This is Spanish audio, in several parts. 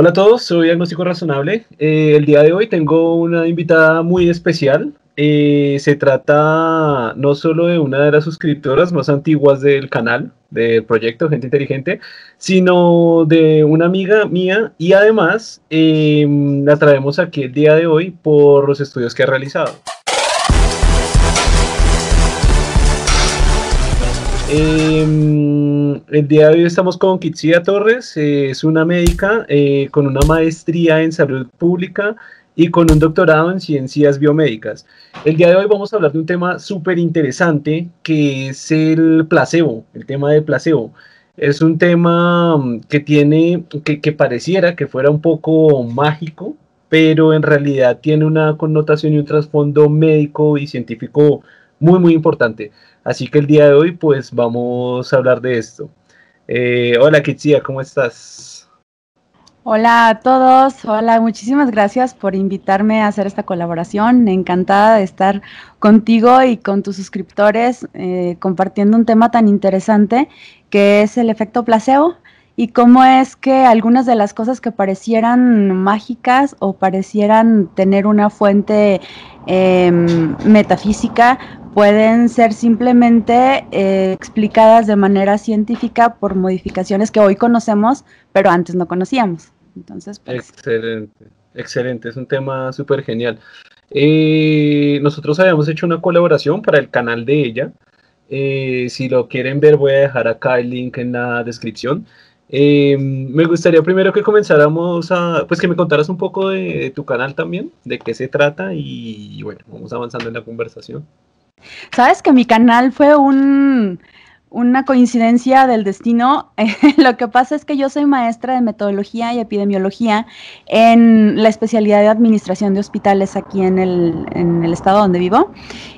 Hola a todos, soy Agnóstico Razonable. Eh, el día de hoy tengo una invitada muy especial. Eh, se trata no solo de una de las suscriptoras más antiguas del canal, del proyecto Gente Inteligente, sino de una amiga mía y además em, la traemos aquí el día de hoy por los estudios que ha realizado. Em, el día de hoy estamos con Kitsia Torres, eh, es una médica eh, con una maestría en salud pública y con un doctorado en ciencias biomédicas. El día de hoy vamos a hablar de un tema súper interesante que es el placebo, el tema del placebo. Es un tema mm, que tiene, que, que pareciera que fuera un poco mágico, pero en realidad tiene una connotación y un trasfondo médico y científico muy, muy importante. Así que el día de hoy, pues vamos a hablar de esto. Eh, hola, Kitsia, ¿cómo estás? Hola a todos, hola, muchísimas gracias por invitarme a hacer esta colaboración. Encantada de estar contigo y con tus suscriptores eh, compartiendo un tema tan interesante que es el efecto placebo y cómo es que algunas de las cosas que parecieran mágicas o parecieran tener una fuente em, metafísica, pueden ser simplemente eh, explicadas de manera científica por modificaciones que hoy conocemos, pero antes no conocíamos. Entonces, pues, Excelente, excelente, es un tema súper genial. Eh, nosotros habíamos hecho una colaboración para el canal de ella. Eh, si lo quieren ver, voy a dejar acá el link en la descripción. me gustaría primero que comenzáramos a, pues que me contaras un poco de, tu canal también, de qué se trata y bueno, vamos avanzando en la conversación. Sabes que mi canal fue un, una coincidencia del destino. Lo que pasa es que yo soy maestra de metodología y epidemiología en la especialidad de administración de hospitales aquí en el, en el estado donde vivo.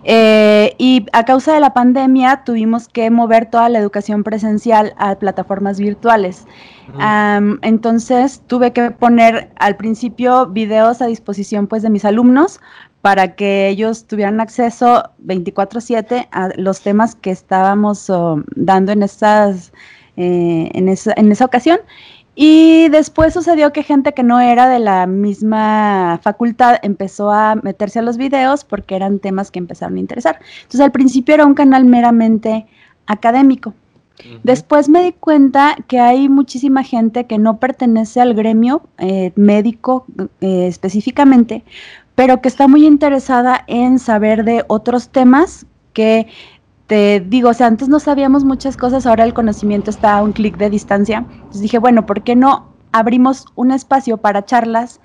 Eh, y a causa de la pandemia tuvimos que mover toda la educación presencial a plataformas virtuales. entonces tuve que poner al principio videos a disposición pues de mis alumnos para que ellos tuvieran acceso 24/7 a los temas que estábamos oh, dando en, estas, eh, en, esa, en esa ocasión. Y después sucedió que gente que no era de la misma facultad empezó a meterse a los videos porque eran temas que empezaron a interesar. Entonces al principio era un canal meramente académico. Después me di cuenta que hay muchísima gente que no pertenece al gremio eh, médico eh, específicamente, pero que está muy interesada en saber de otros temas que te digo, o sea, antes no sabíamos muchas cosas, ahora el conocimiento está a un clic de distancia. Entonces dije, bueno, ¿por qué no abrimos un espacio para charlas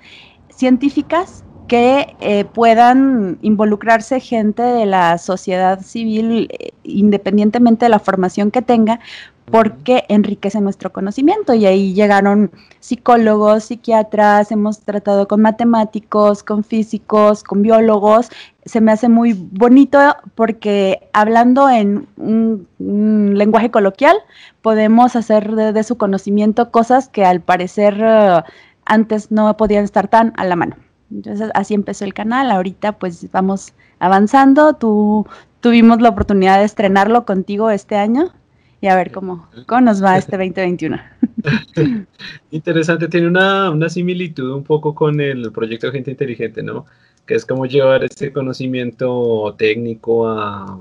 científicas que eh, puedan involucrarse gente de la sociedad civil, eh, independientemente de la formación que tenga, porque enriquece nuestro conocimiento. Y ahí llegaron psicólogos, psiquiatras, hemos tratado con matemáticos, con físicos, con biólogos. Se me hace muy bonito porque hablando en un, lenguaje coloquial, podemos hacer de, su conocimiento cosas que al parecer eh, antes no podían estar tan a la mano. Entonces así empezó el canal, ahorita pues vamos avanzando, Tú, tuvimos la oportunidad de estrenarlo contigo este año y a ver cómo, cómo nos va este 2021. Interesante, tiene una, una, similitud un poco con el proyecto Gente Inteligente, ¿no? Que es como llevar este conocimiento técnico a,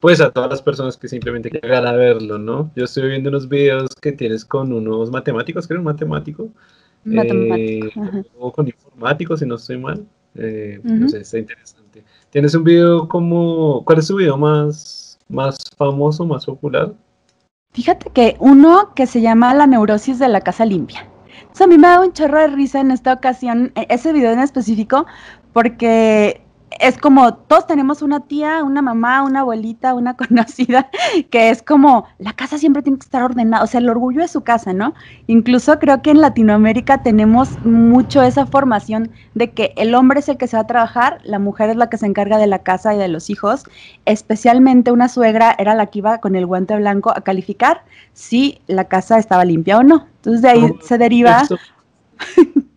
pues a todas las personas que simplemente quieran a verlo, ¿no? Yo estoy viendo unos videos que tienes con unos matemáticos, creo, un matemático, eh, o con informáticos, si no estoy mal. Eh, no sé, está interesante. Tienes un video como, ¿cuál es tu video más, más famoso, más popular? Fíjate que uno que se llama La neurosis de la casa limpia. a mí me da un chorro de risa en esta ocasión, e, ese video en específico, porque es como todos tenemos una tía, una mamá, una abuelita, una conocida, que es como la casa siempre tiene que estar ordenada, o sea, el orgullo de su casa, ¿no? Incluso creo que en Latinoamérica tenemos mucho esa formación de que el hombre es el que se va a trabajar, la mujer es la que se encarga de la casa y de los hijos, especialmente una suegra era la que iba con el guante blanco a calificar si la casa estaba limpia o no. Entonces de ahí se deriva...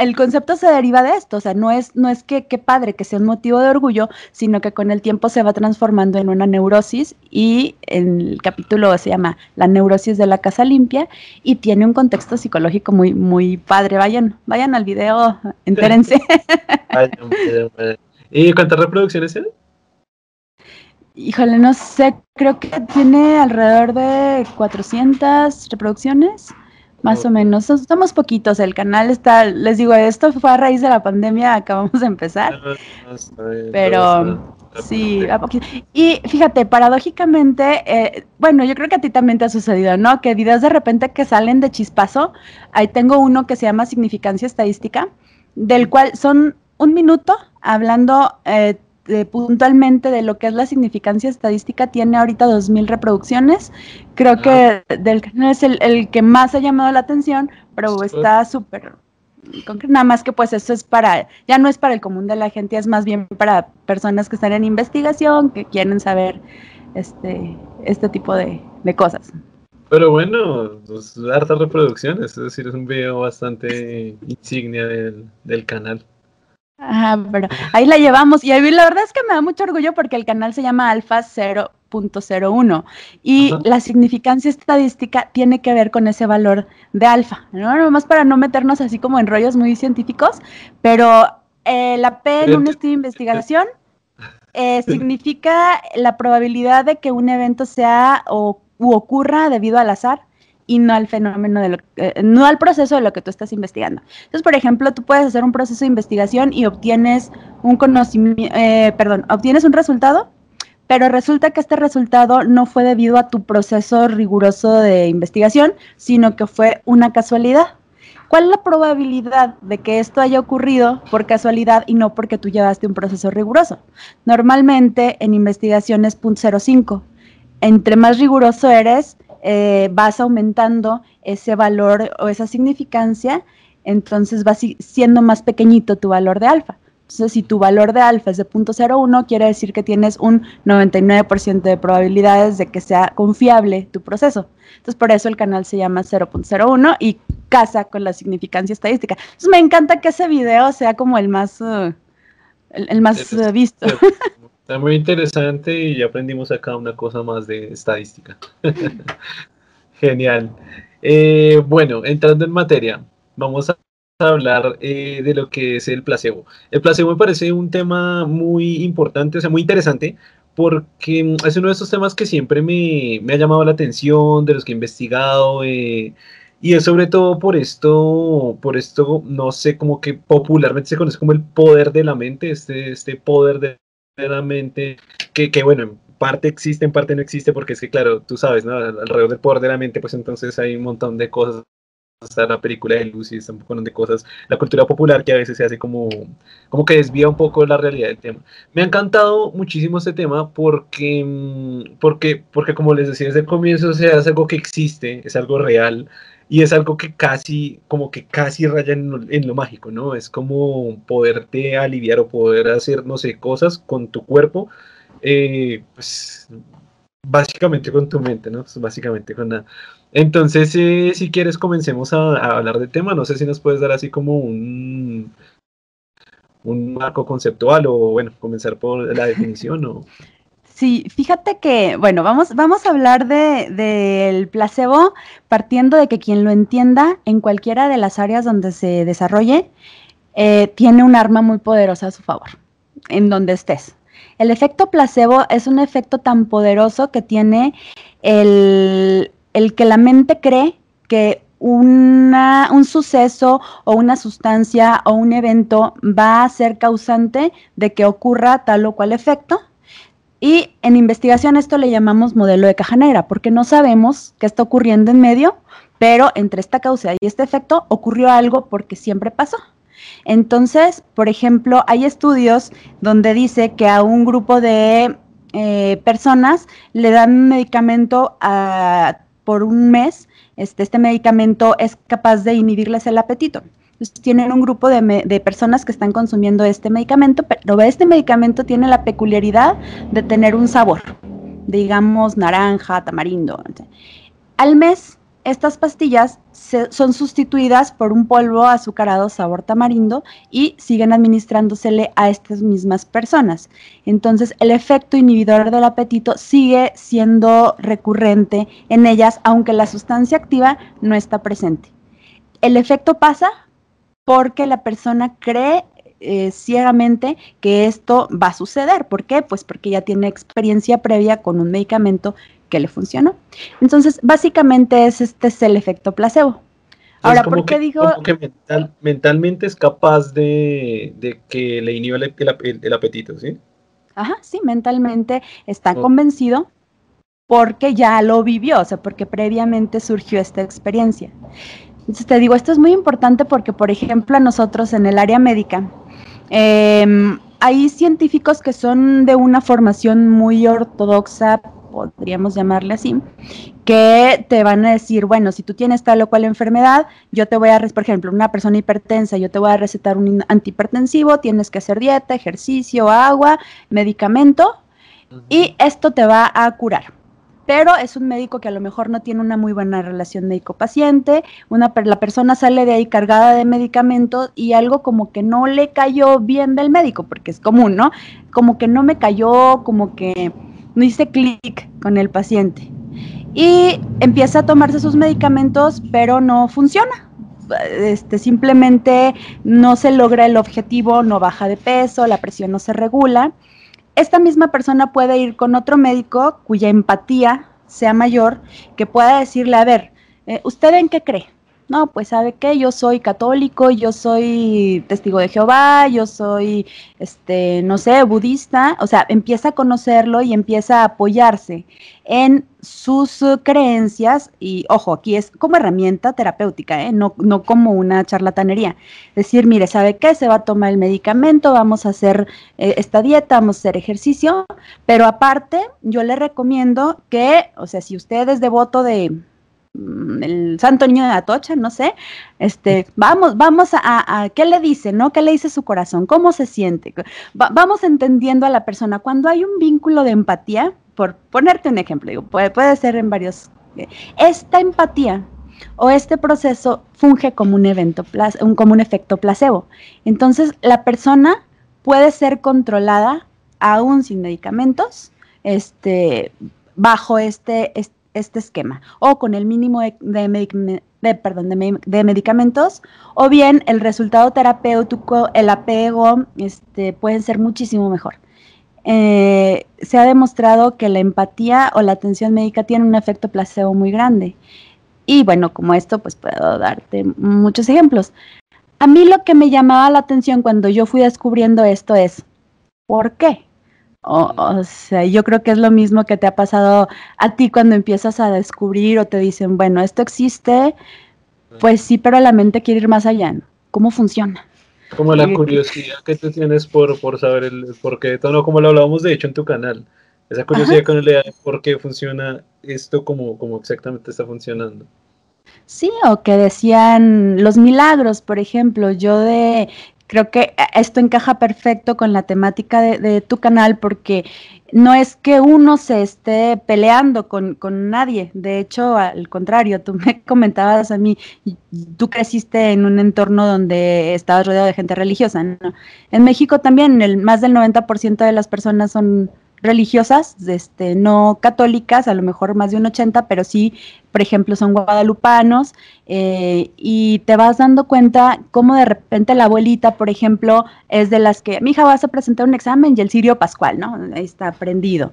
el concepto se deriva de esto, o sea, no es, no es que qué padre que sea un motivo de orgullo, sino que con el tiempo se va transformando en una neurosis y el capítulo se llama La neurosis de la casa limpia y tiene un contexto psicológico muy, muy padre. Vayan, vayan al video, entérense. ¿Y cuántas reproducciones tiene? Híjole, no sé, creo que tiene alrededor de 400 reproducciones. Más o menos, somos poquitos, el canal está, les digo, esto fue a raíz de la pandemia, acabamos de empezar, pero sí, a Y fíjate, paradójicamente, eh, bueno, yo creo que a ti también te ha sucedido, ¿no? Que videos de repente que salen de chispazo, ahí tengo uno que se llama Significancia Estadística, del cual son un minuto hablando eh, puntualmente de lo que es la significancia estadística, tiene ahorita 2.000 reproducciones. Creo que del canal es el, que más ha llamado la atención, pero está súper nada más que pues eso es para, ya no es para el común de la gente, es más bien para personas que están en investigación, que quieren saber este, este tipo de, cosas. Pero bueno, pues, hartas reproducciones, es decir, es un video bastante insignia del, del canal. Ajá, pero ahí la llevamos. Y la verdad es que me da mucho orgullo porque el canal se llama Alfa 0.01 y la significancia estadística tiene que ver con ese valor de alfa, ¿no? Nomás para no meternos así como en rollos muy científicos, pero eh, la P en un estudio de investigación eh, significa la probabilidad de que un evento sea o u ocurra debido al azar y no al fenómeno de lo eh, no al proceso de lo que tú estás investigando. Entonces, por ejemplo, tú puedes hacer un proceso de investigación y obtienes un conocimiento, eh, perdón, obtienes un resultado, pero resulta que este resultado no fue debido a tu proceso riguroso de investigación, sino que fue una casualidad. ¿Cuál es la probabilidad de que esto haya ocurrido por casualidad y no porque tú llevaste un proceso riguroso? Normalmente en investigación es 0.05. Entre más riguroso eres, eh, vas aumentando ese valor o esa significancia, entonces va siendo más pequeñito tu valor de alfa. Entonces, si tu valor de alfa es de 0.01, quiere decir que tienes un 99% de probabilidades de que sea confiable tu proceso. Entonces, por eso el canal se llama 0.01 y casa con la significancia estadística. Entonces, me encanta que ese video sea como el más, uh, el, más uh, visto. Está muy interesante y aprendimos acá una cosa más de estadística. Genial. Eh, bueno, entrando en materia, vamos a hablar eh, de lo que es el placebo. El placebo me parece un tema muy importante, o sea, muy interesante, porque es uno de esos temas que siempre me, ha llamado la atención, de los que he investigado, eh, y es sobre todo por esto, por esto, no sé, como que popularmente se conoce como el poder de la mente, este, este poder de que, que bueno, en parte existe, en parte no existe, porque es que, claro, tú sabes, ¿no? Alrededor del poder de la mente, pues entonces hay un montón de cosas. Está la película de Lucy, está un montón de cosas. La cultura popular que a veces se hace como, como que desvía un poco la realidad del tema. Me ha encantado muchísimo este tema porque, mm, porque, porque como les decía desde el comienzo, o sea, es algo que existe, es algo real y es algo que casi, como que casi raya en, lo mágico, ¿no? Es como poderte aliviar o poder hacer, no sé, cosas con tu cuerpo, eh, pues básicamente con tu mente, ¿no? Pues, básicamente con nada. Entonces, eh, si quieres, comencemos a, hablar del tema. No sé si nos puedes dar así como un, un marco conceptual o, bueno, comenzar por la definición o... Sí, fíjate que, bueno, vamos, vamos a hablar del de, placebo partiendo de que quien lo entienda en cualquiera de las áreas donde se desarrolle, eh, tiene un arma muy poderosa a su favor, en donde estés. El efecto placebo es un efecto tan poderoso que tiene el, el que la mente cree que una, un suceso o una sustancia o un evento va a ser causante de que ocurra tal o cual efecto y en investigación esto le llamamos modelo de caja negra, porque no sabemos qué está ocurriendo en medio, pero entre esta causa y este efecto ocurrió algo porque siempre pasó. Entonces, por ejemplo, hay estudios donde dice que a un grupo de eh, personas le dan un medicamento ah, por un mes, este, este medicamento es capaz de inhibirles el apetito tienen un grupo de, personas que están consumiendo este medicamento, pero este medicamento tiene la peculiaridad de tener un sabor, digamos naranja, tamarindo. Al mes, estas pastillas son sustituidas por un polvo azucarado sabor tamarindo y siguen administrándosele a estas mismas personas. Entonces, el efecto inhibidor del apetito sigue siendo recurrente en ellas, aunque la sustancia activa no está presente. El efecto pasa porque la persona cree eh, ciegamente que esto va a suceder. ¿Por qué? Pues porque ya tiene experiencia previa con un medicamento que le funcionó. Entonces, básicamente es, este es el efecto placebo. Ahora, ¿por qué digo...? que mentalmente es capaz de, que le inhiba el, apetito, ¿sí? Ajá, sí, mentalmente está convencido porque ya lo vivió, o sea, porque previamente surgió esta experiencia. Entonces te digo, esto es muy importante porque, por ejemplo, a nosotros en el área médica, em, hay científicos que son de una formación muy ortodoxa, podríamos llamarle así, que te van a decir, bueno, si tú tienes tal o cual enfermedad, yo te voy a, por ejemplo, una persona hipertensa, yo te voy a recetar un antihipertensivo, tienes que hacer dieta, ejercicio, agua, medicamento, y esto te va a curar. Pero es un médico que a lo mejor no tiene una muy buena relación médico-paciente, una, la persona sale de ahí cargada de medicamentos y algo como que no le cayó bien del médico, porque es común, ¿no? Como que no me cayó, como que no hice clic con el paciente. Y empieza a tomarse sus medicamentos, pero no funciona. Este, simplemente no se logra el objetivo, no baja de peso, la presión no se regula. Esta misma persona puede ir con otro médico cuya empatía sea mayor, que pueda decirle, a ver, eh, ¿usted en qué cree? No, pues sabe que yo soy católico, yo soy testigo de Jehová, yo soy, este, no sé, budista, o sea, empieza a conocerlo y empieza a apoyarse en sus creencias y, ojo, aquí es como herramienta terapéutica, ¿eh? no, no como una charlatanería. Decir, mire, ¿sabe qué? Se va a tomar el medicamento, vamos a hacer eh, esta dieta, vamos a hacer ejercicio, pero aparte yo le recomiendo que, o sea, si usted es devoto de el santo niño de Atocha, no sé, este, vamos, vamos a, ¿qué le dice, no? ¿Qué le dice su corazón? ¿Cómo se siente? vamos entendiendo a la persona. Cuando hay un vínculo de empatía, por ponerte un ejemplo, digo, puede, puede ser en varios, eh, esta empatía o este proceso funge como un evento, como un efecto placebo. Entonces, la persona puede ser controlada aún sin medicamentos, este, bajo este este esquema, o con el mínimo de, perdón, de, medicamentos, o bien el resultado terapéutico, el apego, este, pueden ser muchísimo mejor. Eh, se ha demostrado que la empatía o la atención médica tiene un efecto placebo muy grande. Y bueno, como esto, pues puedo darte muchos ejemplos. A mí lo que me llamaba la atención cuando yo fui descubriendo esto es, ¿por qué? O, sea, yo creo que es lo mismo que te ha pasado a ti cuando empiezas a descubrir o te dicen, bueno, esto existe, pues sí, pero la mente quiere ir más allá, ¿no? ¿Cómo funciona? Como la curiosidad que tú tienes por, por saber el por qué, no, como lo hablábamos de hecho en tu canal, esa curiosidad con el de por qué funciona esto como, como exactamente está funcionando. Sí, o que decían los milagros, por ejemplo, yo de creo que esto encaja perfecto con la temática de, tu canal porque no es que uno se esté peleando con, nadie, de hecho, al contrario, tú me comentabas a mí, tú creciste en un entorno donde estabas rodeado de gente religiosa. En México también el, más del 90% de las personas son religiosas, este, no católicas, a lo mejor más de un 80, pero sí, por ejemplo, son guadalupanos, eh, y te vas dando cuenta cómo de repente la abuelita, por ejemplo, es de las que, mi hija vas a presentar un examen y el sirio pascual, ¿no? Ahí está aprendido.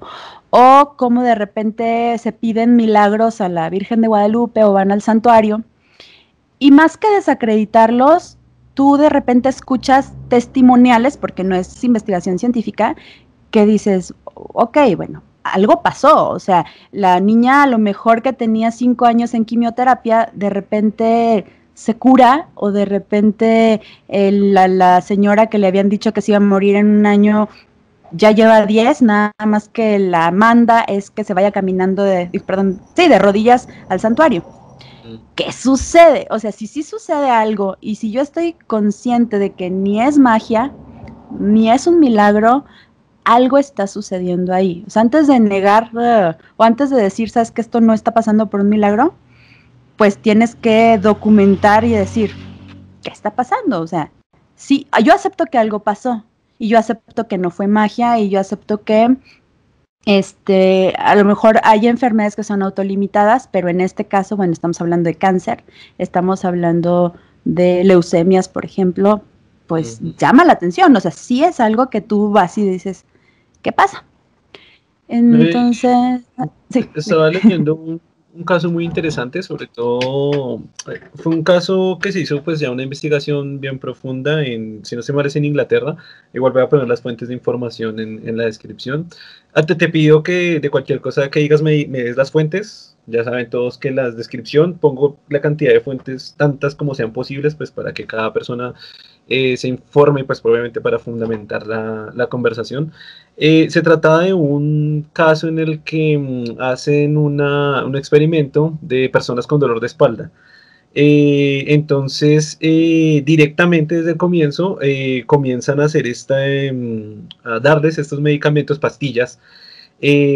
O cómo de repente se piden milagros a la Virgen de Guadalupe o van al santuario. Y más que desacreditarlos, tú de repente escuchas testimoniales, porque no es investigación científica, que dices, ok, bueno, algo pasó, o sea, la niña a lo mejor que tenía cinco años en quimioterapia, de repente se cura o de repente la, señora que le habían dicho que se iba a morir en un año ya lleva diez, nada más que la manda es que se vaya caminando de, perdón, sí, de rodillas al santuario. ¿Qué sucede? O sea, si sí sucede algo y si yo estoy consciente de que ni es magia, ni es un milagro, algo está sucediendo ahí. O sea, antes de negar uh, o antes de decir, sabes que esto no está pasando por un milagro, pues tienes que documentar y decir, ¿qué está pasando? O sea, sí, yo acepto que algo pasó y yo acepto que no fue magia y yo acepto que este, a lo mejor hay enfermedades que son autolimitadas, pero en este caso, bueno, estamos hablando de cáncer, estamos hablando de leucemias, por ejemplo, pues llama la atención, o sea, sí es algo que tú vas y dices, ¿qué pasa? Entonces, sí. Estaba leyendo un, un caso muy interesante, sobre todo eh, fue un caso que se hizo pues ya una investigación bien profunda en, si no se parece, en Inglaterra. Igual voy a poner las fuentes de información en, en la descripción. Antes te pido que de cualquier cosa que digas me, me des las fuentes. Ya saben todos que en la descripción pongo la cantidad de fuentes, tantas como sean posibles, pues para que cada persona eh, se informe, pues probablemente para fundamentar la, la conversación. Eh, se trataba de un caso en el que mm, hacen una, un experimento de personas con dolor de espalda. Eh, entonces, directamente desde el comienzo, comienzan a hacer esta, em, a darles estos medicamentos, pastillas,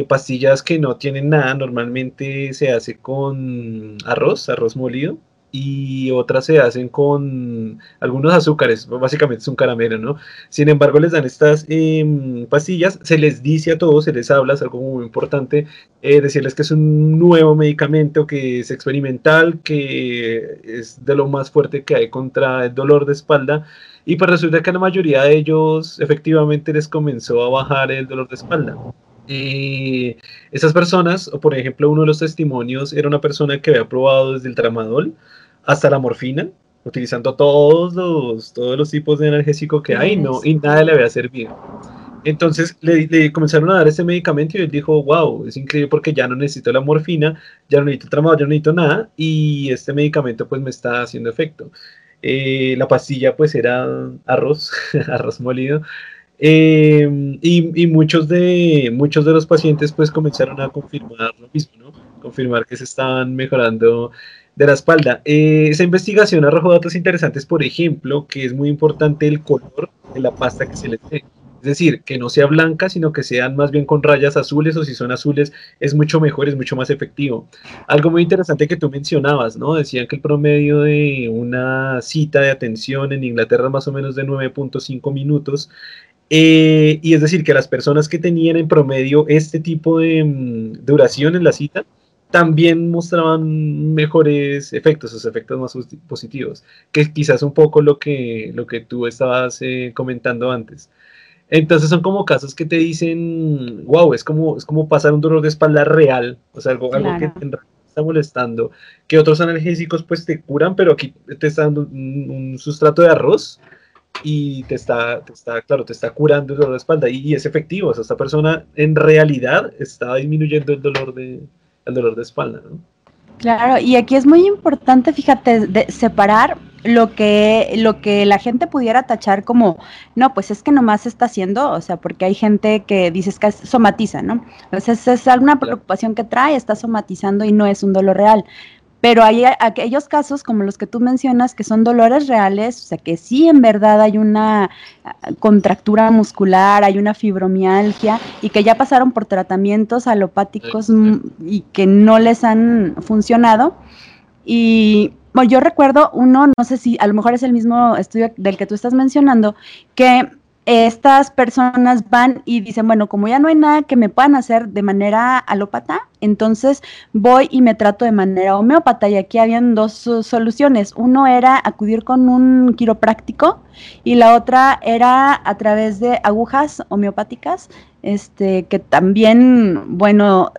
pastillas que no tienen nada, normalmente se hace con arroz, arroz molido, y otras se hacen con algunos azúcares, básicamente es un caramelo, ¿no? Sin embargo, les dan estas em, pastillas, se les dice a todos, se les habla, es algo muy importante, eh, decirles que es un nuevo medicamento, que es experimental, que es de lo más fuerte que hay contra el dolor de espalda, y pues resulta que a la mayoría de ellos efectivamente les comenzó a bajar el dolor de espalda. Eh, esas personas, o por ejemplo, uno de los testimonios era una persona que había probado desde el tramadol, hasta la morfina, utilizando todos los, todos los tipos de analgésico que hay, no, y nada le había servido. Entonces le, comenzaron a dar ese medicamento y él dijo, wow, es increíble porque ya no necesito la morfina, ya no necesito trabajo, ya no necesito nada y este medicamento pues me está haciendo efecto. Eh, la pastilla pues era arroz, arroz molido. Em, y, y, muchos, de, muchos de los pacientes pues comenzaron a confirmar lo mismo, ¿no? Confirmar que se estaban mejorando de la espalda. Eh, esa investigación arrojó datos interesantes, por ejemplo, que es muy importante el color de la pasta que se le dé. Es decir, que no sea blanca, sino que sean más bien con rayas azules o si son azules es mucho mejor, es mucho más efectivo. Algo muy interesante que tú mencionabas, ¿no? Decían que el promedio de una cita de atención en Inglaterra es más o menos de 9.5 minutos. Eh, y es decir, que las personas que tenían en promedio este tipo de mm, duración en la cita también mostraban mejores efectos, esos efectos más positivos, que quizás un poco lo que, lo que tú estabas eh, comentando antes. Entonces son como casos que te dicen, wow, es como, es como pasar un dolor de espalda real, o sea, algo, algo que te está molestando, que otros analgésicos pues te curan, pero aquí te está dando un, sustrato de arroz y te está, te está, claro, te está curando el dolor de espalda y, es efectivo, o sea, esta persona en realidad está disminuyendo el dolor de, el dolor de espalda, ¿no? Claro, y aquí es muy importante, fíjate, de separar lo que, lo que la gente pudiera tachar como, no, pues es que nomás está haciendo, o sea, porque hay gente que dices que somatiza, ¿no? Entonces es alguna preocupación que trae, está somatizando y no es un dolor real. Pero hay aquellos casos como los que tú mencionas que son dolores reales, o sea que sí en verdad hay una ah, contractura muscular, hay una fibromialgia y que ya pasaron por tratamientos alopáticos y que no les han funcionado. Y bueno, yo recuerdo uno, no sé si a lo mejor es el mismo estudio del que tú estás mencionando, que estas personas van y dicen, bueno, como ya no hay nada que me puedan hacer de manera alópata, entonces voy y me trato de manera homeópata. Y aquí habían dos soluciones. Uno era acudir con un quiropráctico y la otra era a través de agujas homeopáticas, este, que también, bueno,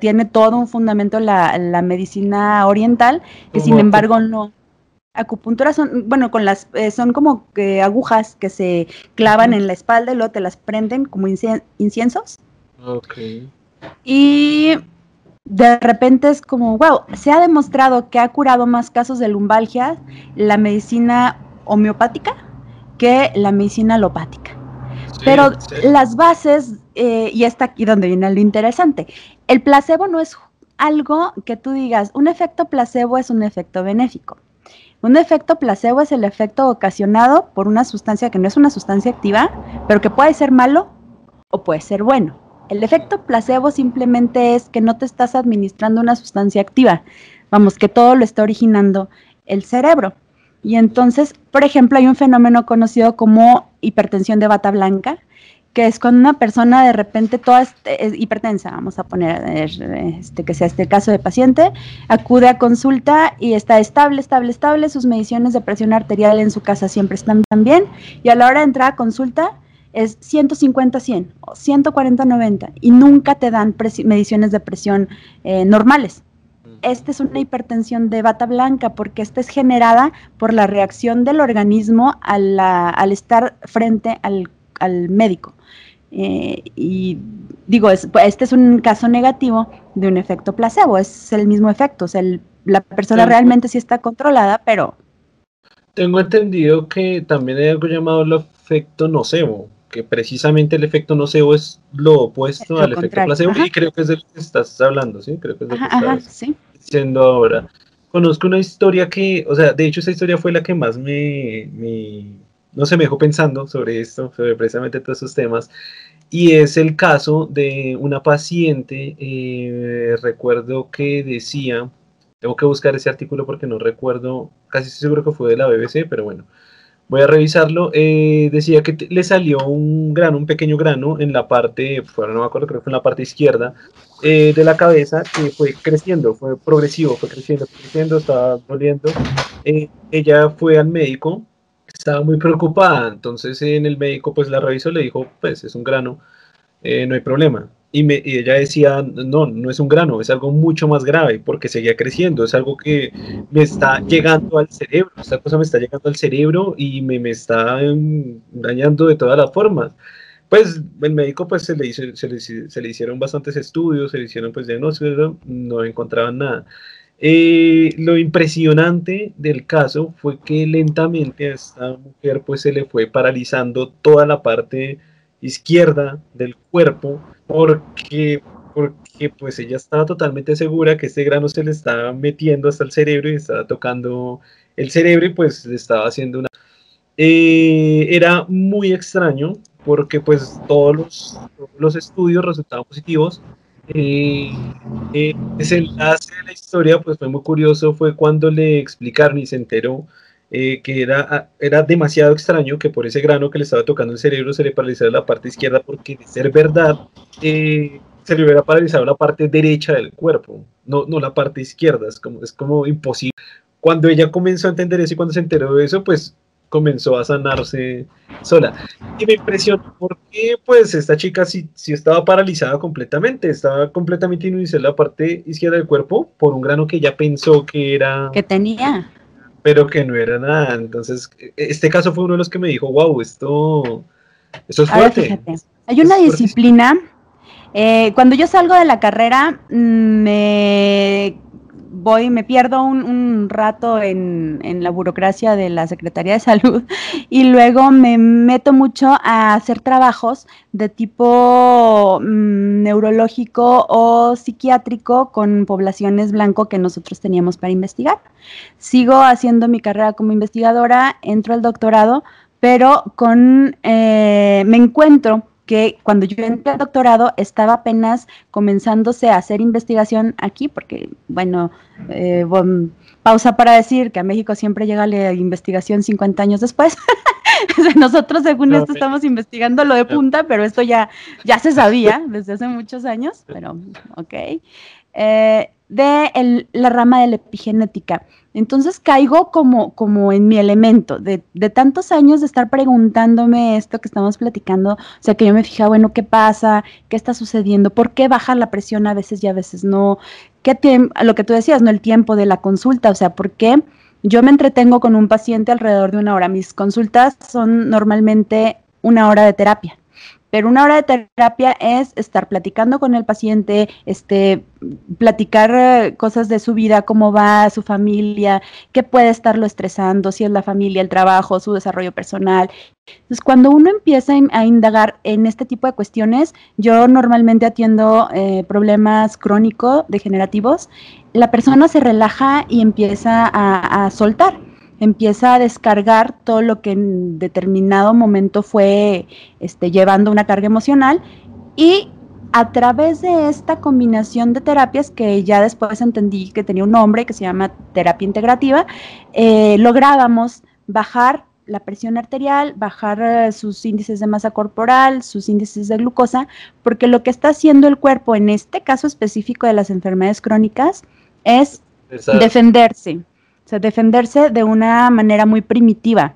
tiene todo un fundamento la, la medicina oriental, que sin embargo no acupuntura son, bueno, con las, eh, son como que agujas que se clavan en la espalda y luego te las prenden como inciensos. Ok. Y de repente es como, wow, se ha demostrado que ha curado más casos de lumbalgia la medicina homeopática que la medicina alopática. Pero las bases, eh, y está aquí donde viene lo interesante, el placebo no es algo que tú digas, un efecto placebo es un efecto benéfico. Un efecto placebo es el efecto ocasionado por una sustancia que no es una sustancia activa, pero que puede ser malo o puede ser bueno. El efecto placebo simplemente es que no te estás administrando una sustancia activa. vamos, que todo lo está originando el cerebro. Y entonces, por ejemplo, hay un fenómeno conocido como hipertensión de bata blanca, que es cuando una persona de repente toda es hipertensa, vamos a poner este, que sea este caso de paciente, acude a consulta y está estable, estable, estable, sus mediciones de presión arterial en su casa siempre están bien y a la hora de entrar a consulta es 150-100 o 140-90 y nunca te dan mediciones de presión eh, normales. Esta es una hipertensión de bata blanca porque esta es generada por la reacción del organismo al estar frente al, al médico. Eh, y digo, es, este es un caso negativo de un efecto placebo, es el mismo efecto, o sea, la persona realmente sí está controlada, pero... Tengo entendido que también hay algo llamado el efecto nocebo, que precisamente el efecto nocebo es lo opuesto al efecto placebo, y creo que es de lo que estás hablando, ¿sí? Creo que es de lo que estás diciendo ahora. Conozco una historia que, o sea, de hecho esa historia fue la que más me no se me dejó pensando sobre esto, sobre precisamente todos esos temas, y es el caso de una paciente, eh, recuerdo que decía, tengo que buscar ese artículo porque no recuerdo, casi seguro que fue de la BBC, pero bueno, voy a revisarlo, eh, decía que le salió un grano, un pequeño grano en la parte, no me acuerdo, creo que fue en la parte izquierda eh, de la cabeza, que fue creciendo, fue progresivo, fue creciendo, creciendo, estaba doliendo. ella fue al médico, estaba muy preocupada, entonces en el médico pues la revisó, le dijo, pues es un grano, eh, no hay problema. Y, me, y, ella decía, no, no es un grano, es algo mucho más grave porque seguía creciendo, es algo que me está llegando al cerebro, esta cosa me está llegando al cerebro y me, me está em, dañando de todas las formas. Pues el médico pues se le, hizo, se le, se le hicieron bastantes estudios, se le hicieron pues diagnósticos, no encontraban nada. Eh, lo impresionante del caso fue que lentamente a esta mujer pues se le fue paralizando toda la parte izquierda del cuerpo porque, porque pues ella estaba totalmente segura que este grano se le estaba metiendo hasta el cerebro y estaba tocando el cerebro y pues le estaba haciendo una... Eh, era muy extraño porque pues todos los, los estudios resultaban positivos eh, eh, ese enlace de la historia pues fue muy curioso, fue cuando le explicaron y se enteró eh, que era, ah, era demasiado extraño que por ese grano que le estaba tocando el cerebro se le paralizara la parte izquierda porque de ser verdad eh, se le hubiera paralizado la parte derecha del cuerpo, no, no la parte izquierda, es como, es como imposible. Cuando ella comenzó a entender eso y cuando se enteró de eso, pues comenzó a sanarse sola. Y me impresionó porque pues esta chica sí, sí estaba paralizada completamente, estaba completamente inudicida la parte izquierda del cuerpo por un grano que ella pensó que era... Que tenía. Pero que no era nada. Entonces, este caso fue uno de los que me dijo, wow, esto, esto es fuerte. Hay una disciplina... Eh, cuando yo salgo de la carrera, mm, me voy, me pierdo un, rato en, la burocracia de la Secretaría de Salud y luego me meto mucho a hacer trabajos de tipo mm, neurológico o psiquiátrico con poblaciones blanco que nosotros teníamos para investigar. Sigo haciendo mi carrera como investigadora, entro al doctorado, pero con, eh, me encuentro que cuando yo entré al doctorado estaba apenas comenzándose a hacer investigación aquí, porque, bueno, eh, pausa para decir que a México siempre llega la investigación 50 años después. Nosotros, según esto, estamos investigando lo de punta, pero esto ya, ya se sabía desde hace muchos años, pero ok. Eh, de la rama de la epigenética. Entonces caigo como, como en mi elemento, de, de, tantos años de estar preguntándome esto que estamos platicando, o sea, que yo me fijaba, bueno, ¿qué pasa? ¿Qué está sucediendo? ¿Por qué baja la presión a veces y a veces no? ¿Qué lo que tú decías, no el tiempo de la consulta, o sea, ¿por qué yo me entretengo con un paciente alrededor de una hora? Mis consultas son normalmente una hora de terapia. Pero una hora de terapia es estar platicando con el paciente, este, platicar eh, cosas de su vida, cómo va su familia, qué puede estarlo estresando, si es la familia, el trabajo, su desarrollo personal. Entonces, cuando uno empieza a indagar en este tipo de cuestiones, yo normalmente atiendo eh, problemas crónicos, degenerativos, la persona se relaja y empieza a soltar empieza a descargar todo lo que en determinado momento fue este, llevando una carga emocional y a través de esta combinación de terapias que ya después entendí que tenía un nombre que se llama terapia integrativa, eh, lográbamos bajar la presión arterial, bajar eh, sus índices de masa corporal, sus índices de glucosa, porque lo que está haciendo el cuerpo en este caso específico de las enfermedades crónicas es defenderse, o sea, defenderse de una manera muy primitiva.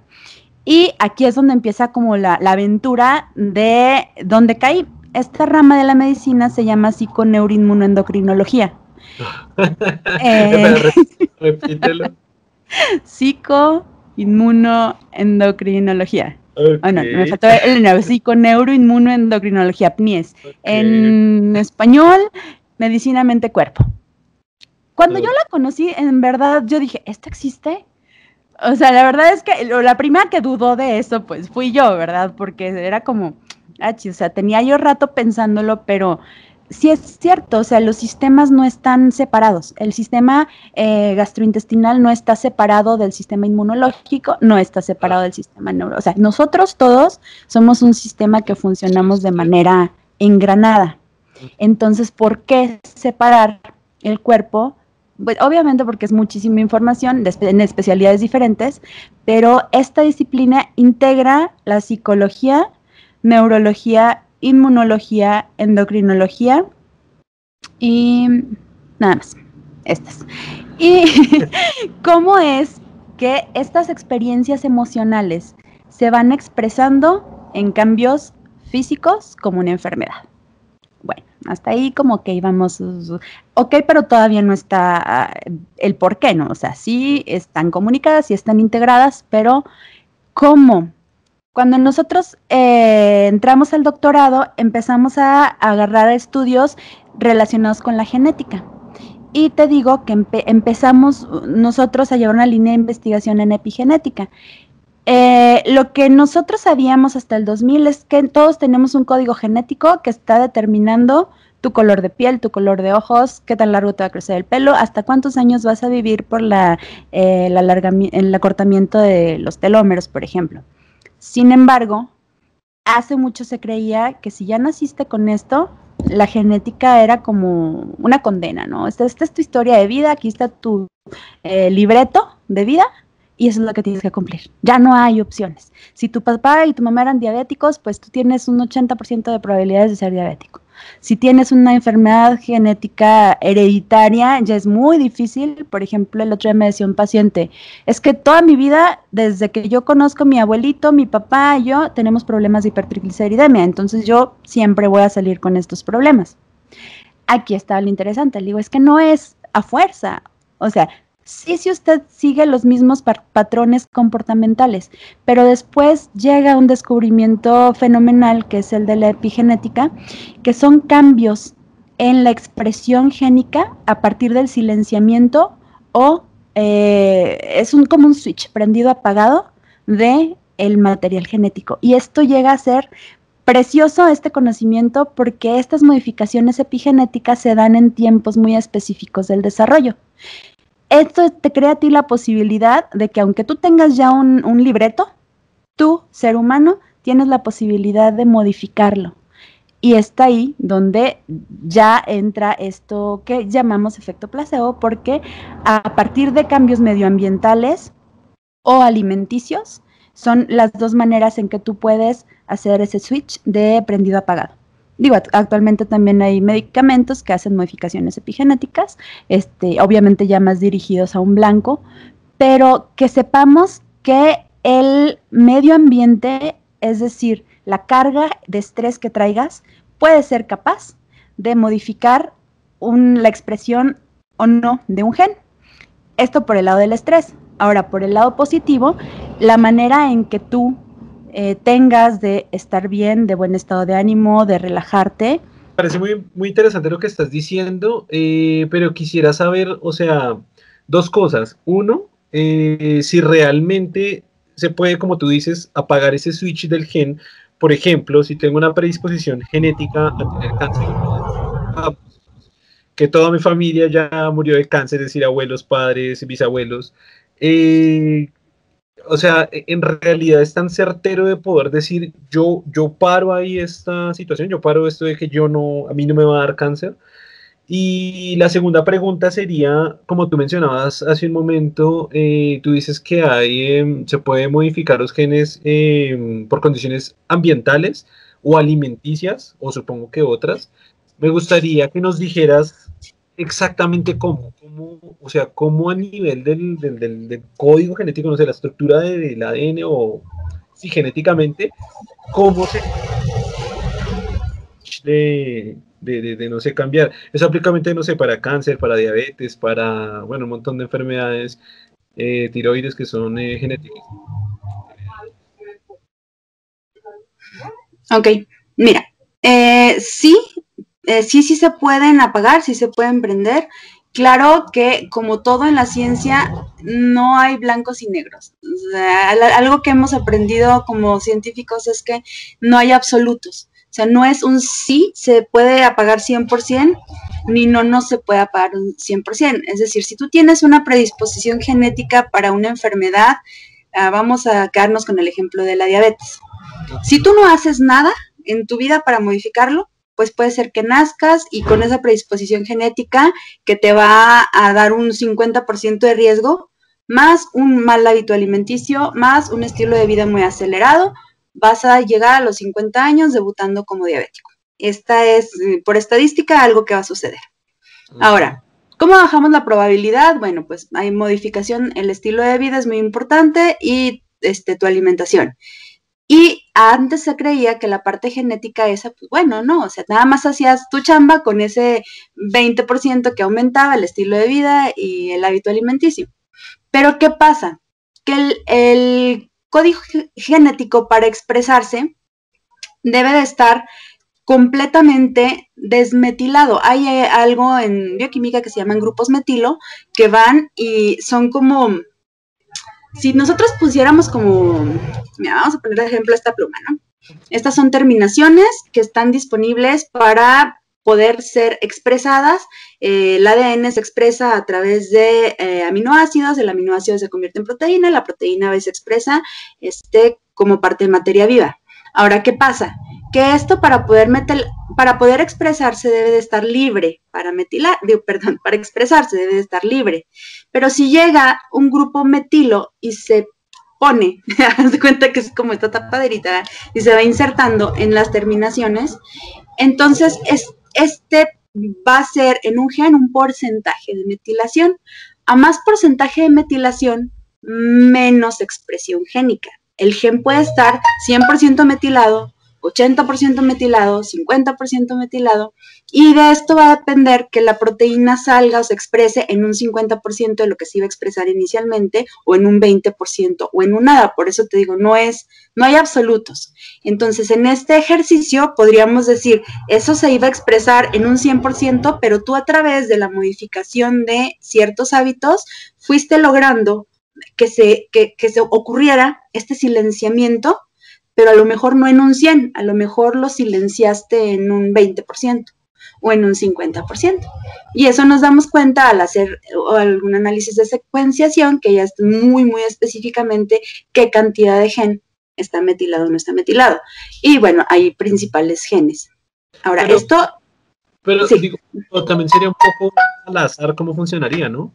Y aquí es donde empieza como la, aventura de donde caí. Esta rama de la medicina se llama psiconeuroinmunoendocrinología. eh, repítelo. Psico inmunoendocrinología. Okay. Oh, no, me faltó el nombre, psiconeuroinmunoendocrinología, PNIES. En español, medicina mente-cuerpo. Cuando yo la conocí, en verdad, yo dije, ¿esto existe? O sea, la verdad es que la primera que dudó de eso, pues fui yo, ¿verdad? Porque era como, ah, o sea, tenía yo rato pensándolo, pero sí es cierto, o sea, los sistemas no están separados. El sistema eh, gastrointestinal no está separado del sistema inmunológico, no está separado del sistema neuro. O sea, nosotros todos somos un sistema que funcionamos de manera engranada. Entonces, ¿por qué separar el cuerpo? Pues, obviamente porque es muchísima información en especialidades diferentes, pero esta disciplina integra la psicología, neurología inmunología, endocrinología y nada más, estas. Y cómo es que estas experiencias emocionales se van expresando en cambios físicos como una enfermedad. Hasta ahí como que íbamos, ok, pero todavía no está ah, el por qué, ¿no? O sea, sí están comunicadas, sí están integradas, pero ¿cómo? Cuando nosotros eh, entramos al doctorado, empezamos a, agarrar estudios relacionados con la genética. Y te digo que empezamos nosotros a llevar una línea de investigación en epigenética. Eh, lo que nosotros sabíamos hasta el 2000 es que todos tenemos un código genético que está determinando tu color de piel, tu color de ojos, qué tan largo te va a crecer el pelo, hasta cuántos años vas a vivir por la, eh, el acortamiento de los telómeros, por ejemplo. Sin embargo, hace mucho se creía que si ya naciste con esto, la genética era como una condena, ¿no? Esta, es tu historia de vida, aquí está tu eh, libreto de vida y eso es lo que tienes que cumplir. Ya no hay opciones. Si tu papá y tu mamá eran diabéticos, pues tú tienes un 80% de probabilidades de ser diabético. Si tienes una enfermedad genética hereditaria, ya es muy difícil. Por ejemplo, el otro día me decía un paciente, es que toda mi vida, desde que yo conozco a mi abuelito, mi papá yo, tenemos problemas de hipertrigliceridemia, entonces yo siempre voy a salir con estos problemas. Aquí está lo interesante, le digo, es que no es a fuerza. O sea, sí si usted sigue los mismos patrones comportamentales, pero después llega un descubrimiento fenomenal que es el de la epigenética, que son cambios en la expresión génica a partir del silenciamiento o eh, es un, como un switch prendido apagado de el material genético. Y esto llega a ser precioso este conocimiento porque estas modificaciones epigenéticas se dan en tiempos muy específicos del desarrollo esto te crea a ti la posibilidad de que aunque tú tengas ya un, libreto, tú, ser humano, tienes la posibilidad de modificarlo. Y está ahí donde ya entra esto que llamamos efecto placebo, porque a partir de cambios medioambientales o alimenticios, son las dos maneras en que tú puedes hacer ese switch de prendido apagado. Digo, actualmente también hay medicamentos que hacen modificaciones epigenéticas, este, obviamente ya más dirigidos a un blanco, pero que sepamos que el medio ambiente, es decir, la carga de estrés que traigas, puede ser capaz de modificar la expresión o no de un gen. Esto por el lado del estrés. Ahora, por el lado positivo, la manera en que tú eh, tengas de estar bien, de buen estado de ánimo, de relajarte. Parece muy, muy interesante lo que estás diciendo, eh, pero quisiera saber, o sea, dos cosas. Uno, eh, si realmente se puede, como tú dices, apagar ese switch del gen. Por ejemplo, si tengo una predisposición genética a tener cáncer, que toda mi familia ya murió de cáncer, es decir, abuelos, padres, bisabuelos. Eh, o sea, e, en realidad es tan certero de poder decir, yo, yo paro ahí esta situación, yo paro esto de que yo no, a mí no me va a dar cáncer. Y la segunda pregunta sería, como tú mencionabas hace un momento, eh, tú dices que hay, em, se puede modificar los genes em, por condiciones ambientales o alimenticias, o supongo que otras. Me gustaría que nos dijeras exactamente cómo, o sea, cómo a nivel del, del, código genético, no sé, la estructura del ADN o si genéticamente, cómo se de, de, no sé, cambiar. Eso aplicamente, no sé, para cáncer, para diabetes, para, bueno, un montón de enfermedades eh, tiroides que son eh, genéticas. Ok, mira, eh, sí, sí, sí se pueden apagar, sí se pueden prender. Claro que como todo en la ciencia, no hay blancos y negros. algo que hemos aprendido como científicos es que no hay absolutos. O sea, no es un sí se puede apagar 100%, ni no, no se puede apagar un 100%. Es decir, si tú tienes una predisposición genética para una enfermedad, ah, vamos a quedarnos con el ejemplo de la diabetes. Si tú no haces nada en tu vida para modificarlo, pues puede ser que nazcas y con esa predisposición genética que te va a dar un 50% de riesgo, más un mal hábito alimenticio, más un estilo de vida muy acelerado, vas a llegar a los 50 años debutando como diabético. Esta es, por estadística, algo que va a suceder. Ahora, ¿cómo bajamos la probabilidad? Bueno, pues hay modificación, el estilo de vida es muy importante y este, tu alimentación. Y antes se creía que la parte genética esa, pues bueno, no, o sea, nada más hacías tu chamba con ese 20% que aumentaba el estilo de vida y el hábito alimenticio. Pero ¿qué pasa? Que el, código genético para expresarse debe de estar completamente desmetilado. Hay eh, algo en bioquímica que se llaman grupos metilo que van y son como si nosotros pusiéramos como, mira, vamos a poner de ejemplo esta pluma, ¿no? Estas son terminaciones que están disponibles para poder ser expresadas. Eh, el ADN se expresa a través de eh, aminoácidos, el aminoácido se convierte en proteína, la proteína a veces se expresa este, como parte de materia viva. Ahora, ¿qué pasa? Que esto para poder, meter, para poder expresarse debe de estar libre, para metilar, perdón, para expresarse debe de estar libre. Pero si llega un grupo metilo y se pone, haz de cuenta que es como esta tapaderita, y se va insertando en las terminaciones, entonces es, este va a ser en un gen un porcentaje de metilación. A más porcentaje de metilación, menos expresión génica. El gen puede estar 100% metilado 80% metilado, 50% metilado, y de esto va a depender que la proteína salga o se exprese en un 50% de lo que se iba a expresar inicialmente, o en un 20%, o en un nada. Por eso te digo, no es, no hay absolutos. Entonces, en este ejercicio podríamos decir, eso se iba a expresar en un 100%, pero tú a través de la modificación de ciertos hábitos fuiste logrando que se, que, que se ocurriera este silenciamiento pero a lo mejor no en un 100, a lo mejor lo silenciaste en un 20% o en un 50%. Y eso nos damos cuenta al hacer algún análisis de secuenciación, que ya es muy, muy específicamente qué cantidad de gen está metilado o no está metilado. Y bueno, hay principales genes. Ahora, esto... Pero digo, también sería un poco al azar cómo funcionaría, ¿no?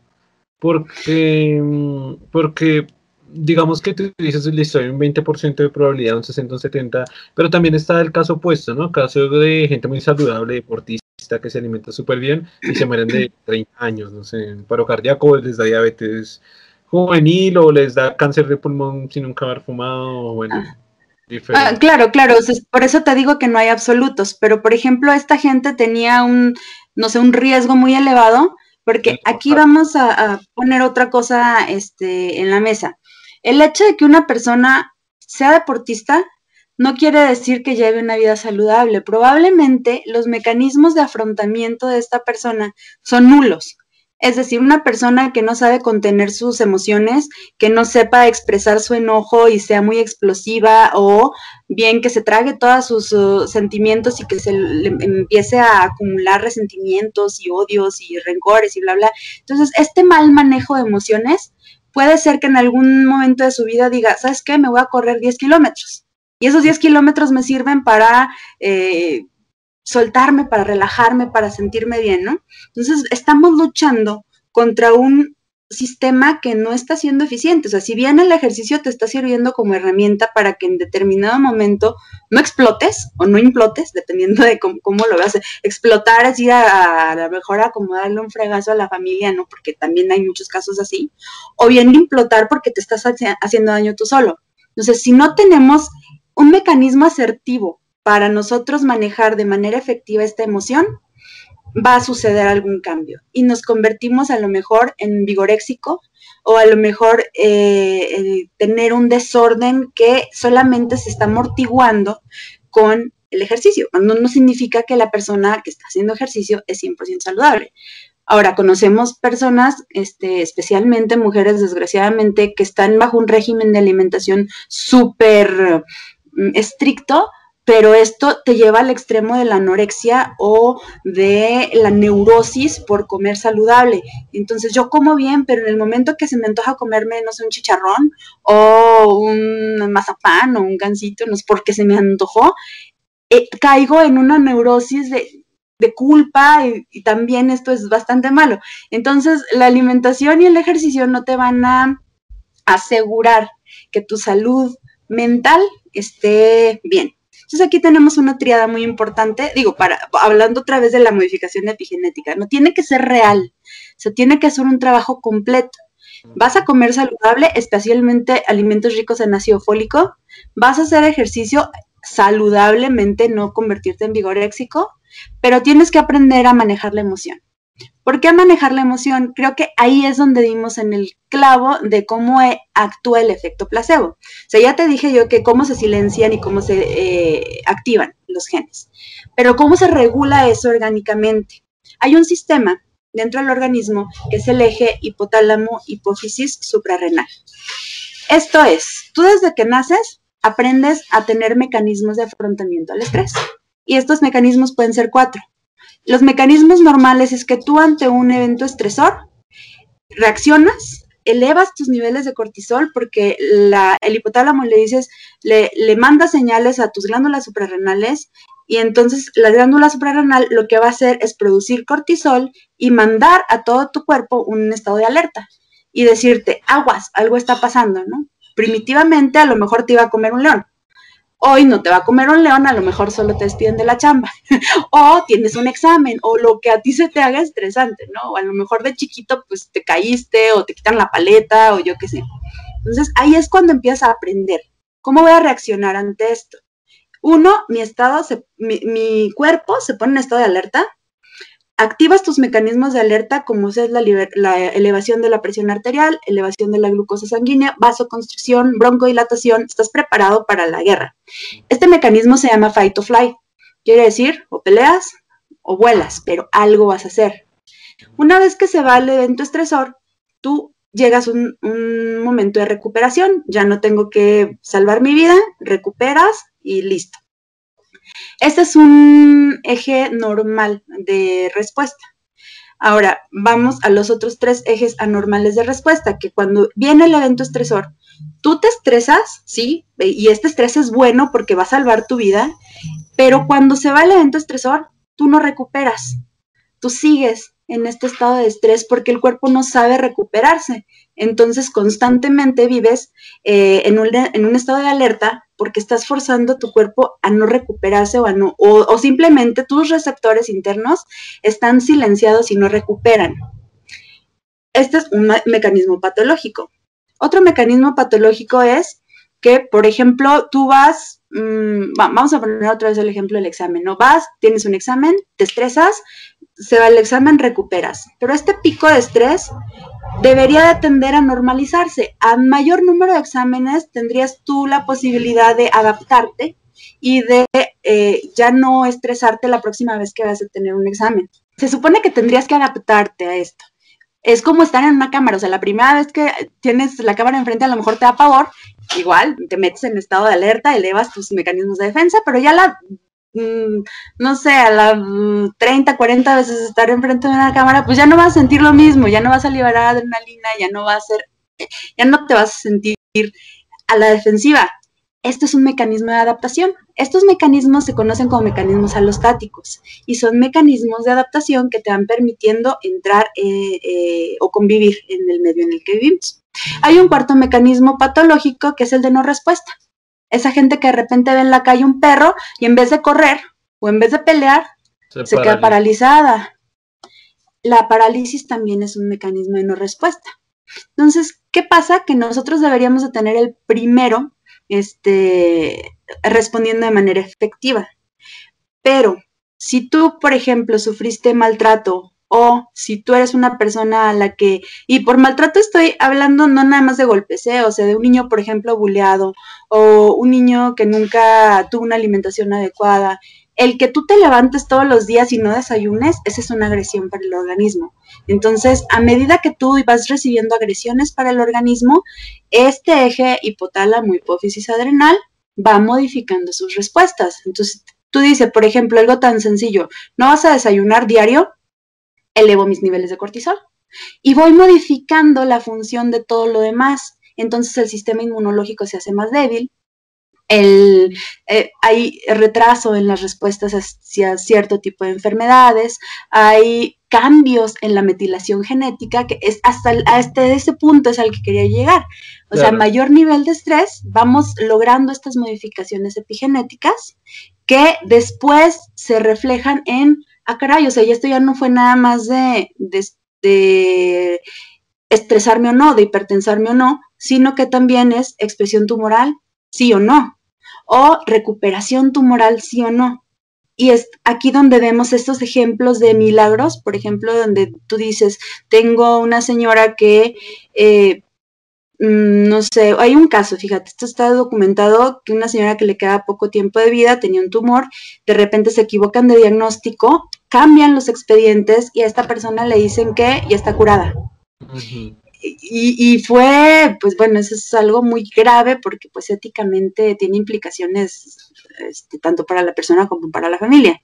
Porque, mm, porque digamos que tú dices, listo, hay un 20% de probabilidad, un 60, un 70, pero también está el caso opuesto, ¿no? Caso de gente muy saludable, deportista, que se alimenta súper bien y se mueren de 30 años, no sé, paro cardíaco, les da diabetes juvenil o les da cáncer de pulmón sin nunca haber fumado, bueno. Ah. Ah, claro, claro, por eso te digo que no hay absolutos, pero por ejemplo, esta gente tenía un, no sé, un riesgo muy elevado, porque aquí vamos a, a poner otra cosa este, en la mesa. El hecho de que una persona sea deportista no quiere decir que lleve una vida saludable. Probablemente los mecanismos de afrontamiento de esta persona son nulos. Es decir, una persona que no sabe contener sus emociones, que no sepa expresar su enojo y sea muy explosiva o bien que se trague todos sus uh, sentimientos y que se le empiece a acumular resentimientos y odios y rencores y bla, bla. Entonces, este mal manejo de emociones puede ser que en algún momento de su vida diga, ¿sabes qué? Me voy a correr 10 kilómetros. Y esos 10 kilómetros me sirven para eh, soltarme, para relajarme, para sentirme bien, ¿no? Entonces, estamos luchando contra un sistema que no está siendo eficiente. O sea, si bien el ejercicio te está sirviendo como herramienta para que en determinado momento no explotes o no implotes, dependiendo de cómo, lo veas. Explotar es ir a, a lo mejor a como darle un fregazo a la familia, ¿no? Porque también hay muchos casos así. O bien implotar porque te estás haciendo daño tú solo. Entonces, si no tenemos un mecanismo asertivo para nosotros manejar de manera efectiva esta emoción, va a suceder algún cambio y nos convertimos a lo mejor en vigoréxico o a lo mejor eh, tener un desorden que solamente se está amortiguando con el ejercicio, cuando no significa que la persona que está haciendo ejercicio es 100% saludable. Ahora, conocemos personas, este, especialmente mujeres, desgraciadamente, que están bajo un régimen de alimentación súper mm, estricto, pero esto te lleva al extremo de la anorexia o de la neurosis por comer saludable. Entonces yo como bien, pero en el momento que se me antoja comerme, no sé, un chicharrón o un mazapán o un gansito, no es porque se me antojó, eh, caigo en una neurosis de, culpa y, y también esto es bastante malo. Entonces la alimentación y el ejercicio no te van a asegurar que tu salud mental esté bien. Entonces aquí tenemos una triada muy importante, digo, para, hablando otra vez de la modificación epigenética, no tiene que ser real, se tiene que hacer un trabajo completo. Vas a comer saludable, especialmente alimentos ricos en ácido fólico, vas a hacer ejercicio saludablemente, no convertirte en vigoréxico, pero tienes que aprender a manejar la emoción. ¿Por qué manejar la emoción? Creo que ahí es donde dimos en el clavo de cómo e, actúa el efecto placebo. O sea, ya te dije yo que cómo se silencian y cómo se eh, activan los genes. Pero cómo se regula eso orgánicamente. Hay un sistema dentro del organismo que es el eje hipotálamo hipófisis suprarrenal. Esto es, tú desde que naces aprendes a tener mecanismos de afrontamiento al estrés. Y estos mecanismos pueden ser cuatro. Los mecanismos normales es que tú ante un evento estresor reaccionas, elevas tus niveles de cortisol porque el hipotálamo le dices, le, le manda señales a tus glándulas suprarrenales y entonces la glándula suprarrenal lo que va a hacer es producir cortisol y mandar a todo tu cuerpo un estado de alerta y decirte, aguas, algo está pasando, ¿no? Primitivamente a lo mejor te iba a comer un león, hoy no te va a comer un león, a lo mejor solo te despiden de la chamba, o tienes un examen, o lo que a ti se te haga estresante, ¿no? O a lo mejor de chiquito pues te caíste o te quitan la paleta o yo qué sé. Entonces ahí es cuando empiezas a aprender. ¿Cómo voy a reaccionar ante esto? Uno, mi estado, mi, mi cuerpo se pone en estado de alerta, activas tus mecanismos de alerta como es la, elevación de la presión arterial, elevación de la glucosa sanguínea, vasoconstricción, broncodilatación, estás preparado para la guerra. Este mecanismo se llama fight or fly. Quiere decir, o peleas o vuelas, pero algo vas a hacer. Una vez que se va el evento estresor, tú llegas a un, un momento de recuperación, ya no tengo que salvar mi vida, recuperas y listo. Este es un eje normal de respuesta. Ahora, vamos a los otros tres ejes anormales de respuesta, que cuando viene el evento estresor, tú te estresas, sí, y este estrés es bueno porque va a salvar tu vida, pero cuando se va el evento estresor, tú no recuperas, tú sigues en este estado de estrés porque el cuerpo no sabe recuperarse. Entonces constantemente vives eh, en, un, estado de alerta porque estás forzando tu cuerpo a no recuperarse o, a no, o, simplemente tus receptores internos están silenciados y no recuperan. Este es un mecanismo patológico. Otro mecanismo patológico es que, por ejemplo, tú vas, mm, vamos a poner otra vez el ejemplo del examen, ¿no? Vas, tienes un examen, te estresas, se va el examen, recuperas. Pero este pico de estrés debería de tender a normalizarse. A mayor número de exámenes tendrías tú la posibilidad de adaptarte y de eh, ya no estresarte la próxima vez que vas a tener un examen. Se supone que tendrías que adaptarte a esto. Es como estar en una cámara, o sea, la primera vez que tienes la cámara enfrente a lo mejor te da pavor, igual te metes en estado de alerta, elevas tus mecanismos de defensa, pero ya la Mm, no sé, a las 30, 40 veces estar enfrente de una cámara, pues ya no vas a sentir lo mismo, ya no vas a liberar adrenalina, ya no va a ser ya no te vas a sentir a la defensiva. Esto es un mecanismo de adaptación. Estos mecanismos se conocen como mecanismos alostáticos y son mecanismos de adaptación que te van permitiendo entrar eh, eh, o convivir en el medio en el que vivimos. Hay un cuarto mecanismo patológico que es el de no respuesta. Esa gente que de repente ve en la calle un perro y en vez de correr o en vez de pelear, se, queda paralizada. La parálisis también es un mecanismo de no respuesta. Entonces, ¿qué pasa? Que nosotros deberíamos de tener el primero este, respondiendo de manera efectiva. Pero si tú, por ejemplo, sufriste maltrato o si tú eres una persona a la que, y por maltrato estoy hablando no nada más de golpes, ¿eh? o sea, de un niño, por ejemplo, buleado, o un niño que nunca tuvo una alimentación adecuada, el que tú te levantes todos los días y no desayunes, esa es una agresión para el organismo. Entonces, a medida que tú vas recibiendo agresiones para el organismo, este eje hipotálamo, hipófisis adrenal va modificando sus respuestas. Entonces, tú dices, por ejemplo, algo tan sencillo, no vas a desayunar diario, elevo mis niveles de cortisol y voy modificando la función de todo lo demás. Entonces el sistema inmunológico se hace más débil, el, eh, hay retraso en las respuestas hacia cierto tipo de enfermedades, hay cambios en la metilación genética, que es hasta, hasta ese punto es al que quería llegar. O sea, mayor nivel de estrés, vamos logrando estas modificaciones epigenéticas que después se reflejan en, ah, caray, o sea, ya esto ya no fue nada más de, de, de estresarme o no, de hipertensarme o no, sino que también es expresión tumoral, sí o no, o recuperación tumoral, sí o no. Y es aquí donde vemos estos ejemplos de milagros, por ejemplo, donde tú dices, tengo una señora que, eh, mm, no sé, hay un caso, fíjate, esto está documentado, que una señora que le queda poco tiempo de vida tenía un tumor, de repente se equivocan de diagnóstico, cambian los expedientes y a esta persona le dicen que ya está curada y, fue, pues bueno, eso es algo muy grave porque pues éticamente tiene implicaciones este, tanto para la persona como para la familia.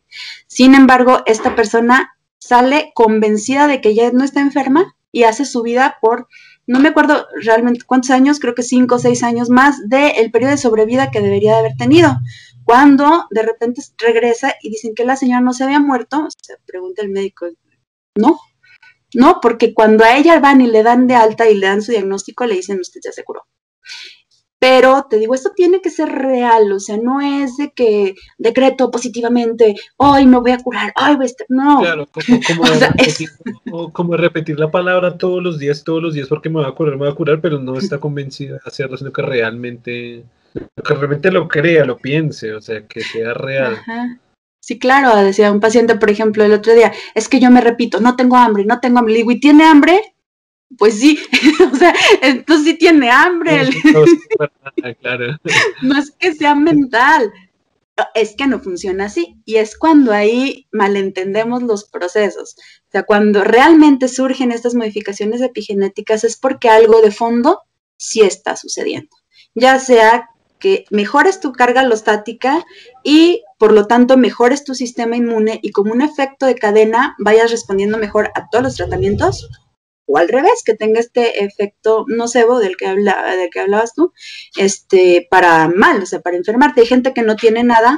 Sin embargo, esta persona sale convencida de que ya no está enferma y hace su vida por, no me acuerdo realmente cuántos años, creo que cinco o seis años más del periodo de sobrevida que debería de haber tenido. Cuando de repente regresa y dicen que la señora no se había muerto, se pregunta el médico, no, ¿no? Porque cuando a ella van y le dan de alta y le dan su diagnóstico, le dicen, usted ya se curó. Pero te digo, esto tiene que ser real, o sea, no es de que decreto positivamente, hoy me voy a curar, ay, voy a estar, no. Claro, como, repetir, la palabra todos los días, todos los días, porque me voy a curar, me voy a curar, pero no está convencida de hacerlo, sino que realmente, que realmente lo crea, lo piense, o sea, que sea real. Ajá. Sí, claro, decía un paciente, por ejemplo, el otro día, es que yo me repito, no tengo hambre, no tengo hambre. Le digo, ¿y tiene hambre? Pues sí, o sea, entonces sí tiene hambre. No, es que sea mental, es que no funciona así. Y es cuando ahí malentendemos los procesos. O sea, cuando realmente surgen estas modificaciones epigenéticas es porque algo de fondo sí está sucediendo. Ya sea que mejores tu carga alostática y por lo tanto mejores tu sistema inmune y como un efecto de cadena vayas respondiendo mejor a todos los tratamientos o al revés, que tenga este efecto nocebo del que, habla, del que hablabas tú, este, para mal, o sea, para enfermarte. Hay gente que no tiene nada,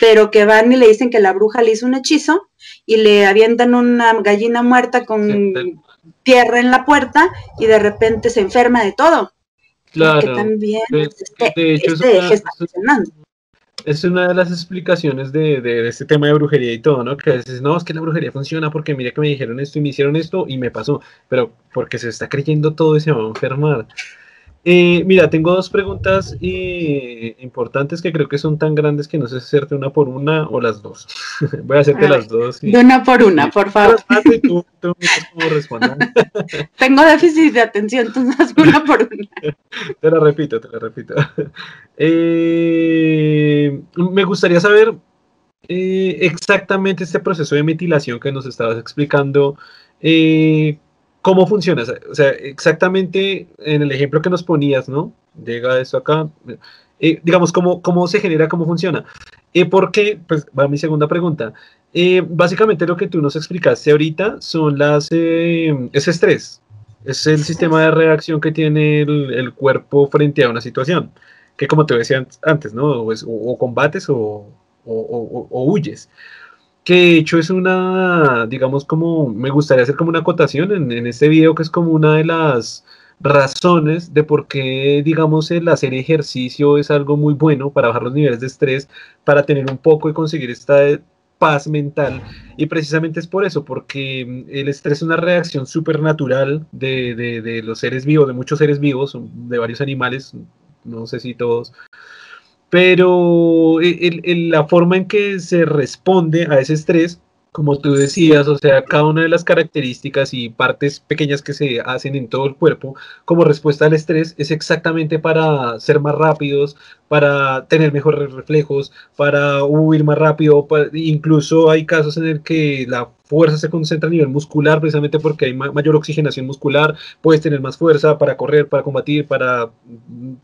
pero que van y le dicen que la bruja le hizo un hechizo y le avientan una gallina muerta con tierra en la puerta y de repente se enferma de todo. Claro. Que también este, de, hecho, es una de las explicaciones de, este tema de brujería y todo, ¿no? Que a veces, no, es que la brujería funciona porque mira que me dijeron esto y me hicieron esto y me pasó, pero porque se está creyendo todo y se va a enfermar. Eh, mira, tengo dos preguntas eh, importantes que creo que son tan grandes que no sé si hacerte una por una o las dos. Voy a hacerte las dos. De una por una, por favor. Tengo déficit de atención, entonces una por una. te la repito, te la repito. Eh, me gustaría saber exactamente este proceso de metilación que nos estabas explicando. ¿Cómo funciona? O sea, exactamente en el ejemplo que nos ponías, ¿no? Llega esto acá. Eh, digamos, ¿cómo, ¿cómo se genera? ¿Cómo funciona? Eh, porque, pues, va mi segunda pregunta. Eh, básicamente lo que tú nos explicaste ahorita son las, ese estrés, Es el sistema de reacción que tiene el, cuerpo frente a una situación, que como te decía antes, ¿no? O, combates o, huyes. Que de hecho es una, digamos, como, me gustaría hacer como una acotación en, en este video, que es como una de las razones de por qué, digamos, el hacer ejercicio es algo muy bueno para bajar los niveles de estrés, para tener un poco y conseguir esta paz mental. Y precisamente es por eso, porque mm, el estrés es una reacción súper natural de, de, los seres vivos, de muchos seres vivos, de varios animales, no sé si todos. Pero el, la forma en que se responde a ese estrés como tú decías, o sea, cada una de las características y partes pequeñas que se hacen en todo el cuerpo como respuesta al estrés es exactamente para ser más rápidos, para tener mejores reflejos, para huir más rápido, incluso hay casos en el que la fuerza se concentra a nivel muscular precisamente porque hay mayor oxigenación muscular, puedes tener más fuerza para correr, para combatir, para,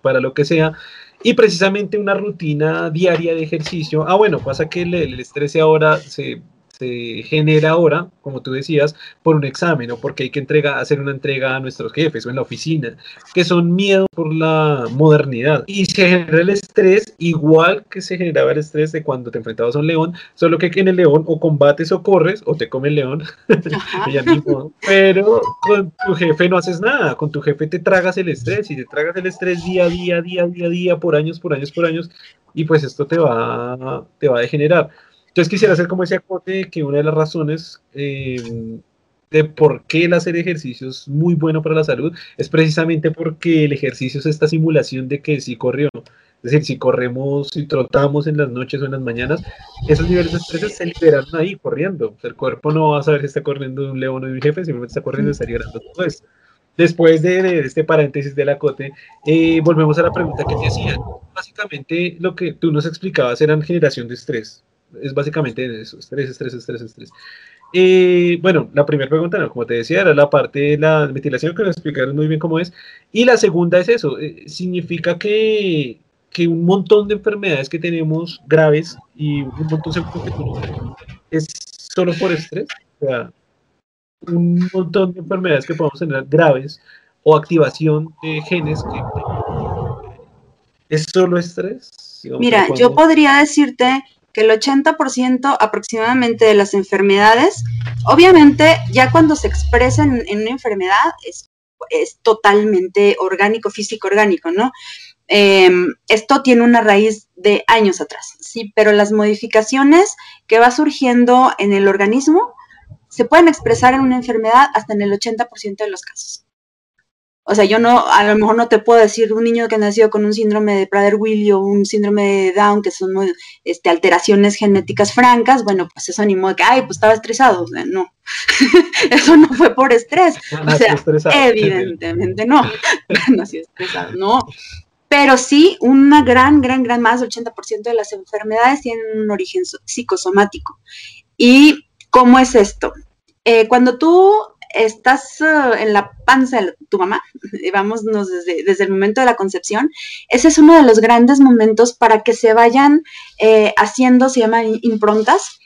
para lo que sea. Y precisamente una rutina diaria de ejercicio. Ah, bueno, pasa que el, el estrés ahora se se genera ahora, como tú decías, por un examen o porque hay que entregar, hacer una entrega a nuestros jefes o en la oficina, que son miedo por la modernidad. Y se genera el estrés igual que se generaba el estrés de cuando te enfrentabas a un león, solo que en el león o combates o corres o te come el león, pero con tu jefe no haces nada, con tu jefe te tragas el estrés y te tragas el estrés día a día, día a día, día, por años, por años, por años, y pues esto te va, te va a degenerar. Entonces quisiera hacer como ese acote que una de las razones eh, de por qué el hacer ejercicio es muy bueno para la salud es precisamente porque el ejercicio es esta simulación de que si corrió, es decir, si corremos, si trotamos en las noches o en las mañanas, esos niveles de estrés se liberaron ahí corriendo. el cuerpo no va a saber si está corriendo de un león o de un jefe, simplemente está corriendo y está liberando todo eso. Después de, este paréntesis del acote, eh, volvemos a la pregunta que te hacía. Básicamente lo que tú nos explicabas era generación de estrés es básicamente eso, estrés, estrés, estrés, estrés. Y bueno, la primera pregunta, como te decía, era la parte de la metilación, que nos explicaron muy bien cómo es. Y la segunda es eso, eh, significa que, que, un montón de enfermedades que tenemos graves y un montón de que es solo por estrés. O sea, un montón de enfermedades que podemos tener graves o activación de genes que es solo estrés. Mira, yo podría decirte que el 80% aproximadamente de las enfermedades, obviamente ya cuando se expresan en una enfermedad es, totalmente orgánico, físico orgánico, ¿no? Em, esto tiene una raíz de años atrás, sí, pero las modificaciones que va surgiendo en el organismo se pueden expresar en una enfermedad hasta en el 80% de los casos. O sea, yo no, a lo mejor no te puedo decir un niño que nació con un síndrome de Prader-Willi o un síndrome de Down, que son este, alteraciones genéticas francas, bueno, pues eso ni modo que, ay, pues estaba estresado. O sea, no, eso no fue por estrés. o sea, evidentemente no, nació estresado, no. Pero sí, una gran, gran, gran más, 80% de las enfermedades tienen un origen psicosomático. ¿Y cómo es esto? Eh, cuando tú estás uh, en la panza de tu mamá, vámonos desde, desde, el momento de la concepción, ese es uno de los grandes momentos para que se vayan eh, haciendo, se llaman improntas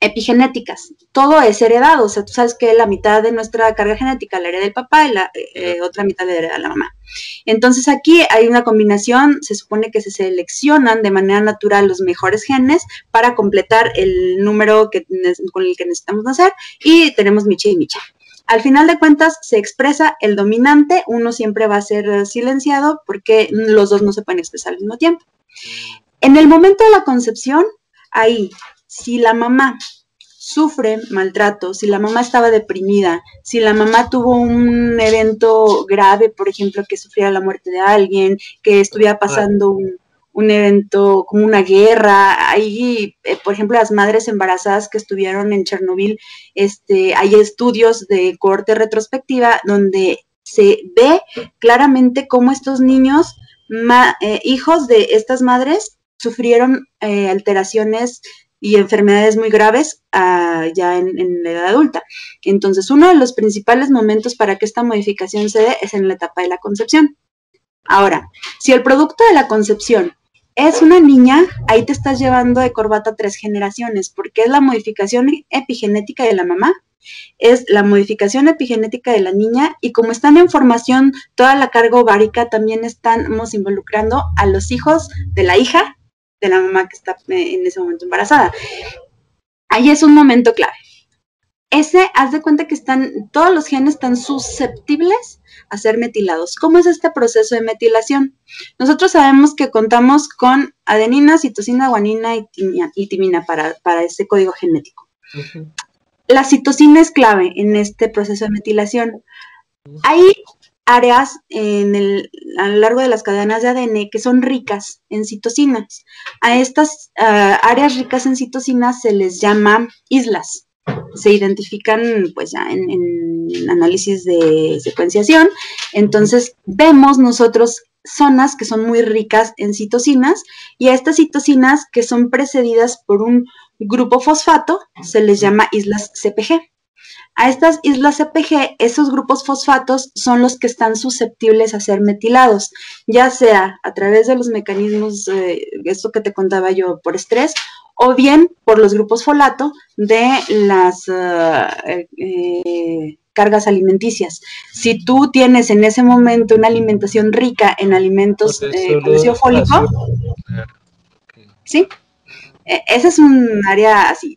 epigenéticas. Todo es heredado, o sea, tú sabes que la mitad de nuestra carga genética la hereda el papá y la eh, otra mitad la hereda la mamá. Entonces aquí hay una combinación, se supone que se seleccionan de manera natural los mejores genes para completar el número que, con el que necesitamos nacer y tenemos Micha y Micha. Al final de cuentas se expresa el dominante, uno siempre va a ser eh, silenciado porque los dos no se pueden expresar al mismo tiempo. En el momento de la concepción, ahí, si la mamá sufre maltrato, si la mamá estaba deprimida, si la mamá tuvo un evento grave, por ejemplo, que sufriera la muerte de alguien, que estuviera pasando un, un evento como una guerra. Hay, eh, por ejemplo, las madres embarazadas que estuvieron en Chernobyl, este, hay estudios de corte retrospectiva donde se ve claramente cómo estos niños, eh, hijos de estas madres, sufrieron eh, alteraciones y enfermedades muy graves ah, ya en, en, la edad adulta. Entonces, uno de los principales momentos para que esta modificación se dé es en la etapa de la concepción. Ahora, si el producto de la concepción es una niña, ahí te estás llevando de corbata tres generaciones, porque es la modificación epigenética de la mamá es la modificación epigenética de la niña y como están en formación toda la carga ovárica, también estamos involucrando a los hijos de la hija de la mamá que está eh, en ese momento embarazada. Ahí es un momento clave. Ese, haz de cuenta que están, todos los genes están susceptibles a ser metilados. ¿Cómo es este proceso de metilación? Nosotros sabemos que contamos con adenina, citosina, guanina y, timina, para, ese código genético. La citosina es clave en este proceso de metilación. Hay áreas en el, a lo largo de las cadenas de ADN que son ricas en citosinas. A estas ah, áreas ricas en citosinas se les llama islas se identifican pues ya en, análisis de secuenciación. Entonces vemos nosotros zonas que son muy ricas en citocinas y a estas citocinas que son precedidas por un grupo fosfato se les llama islas CPG. A estas islas CPG, esos grupos fosfatos son los que están susceptibles a ser metilados, ya sea a través de los mecanismos, eh, esto que te contaba yo, por estrés, o bien por los grupos folato de las eh, cargas alimenticias. Si tú tienes en ese momento una alimentación rica en alimentos eh, con ácido fólico, ¿sí? E, ese es un área así,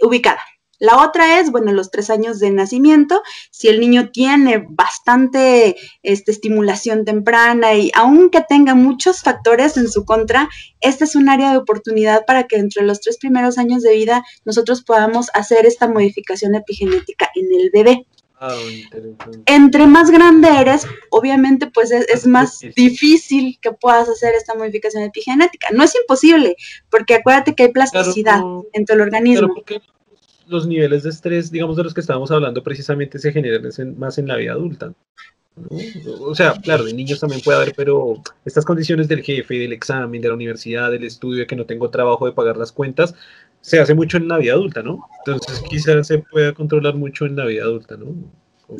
ubicada. La otra es, bueno, los tres años de nacimiento, si el niño tiene bastante este, estimulación temprana y aunque tenga muchos factores en su contra, este es un área de oportunidad para que entre los tres primeros años de vida nosotros podamos hacer esta modificación epigenética en el bebé. Ah, entre más grande eres, obviamente pues es, más difícil. que puedas hacer esta modificación epigenética. No es imposible, porque acuérdate que hay plasticidad en todo el organismo los niveles de estrés, digamos, de los que estábamos hablando, precisamente se generan más en la vida adulta. O sea, claro, de niños también puede haber, pero estas condiciones del jefe, del examen, de la universidad, del estudio, de que no tengo trabajo de pagar las cuentas, se hace mucho en la vida adulta, ¿no? Entonces quizás se pueda controlar mucho en la vida adulta, ¿no?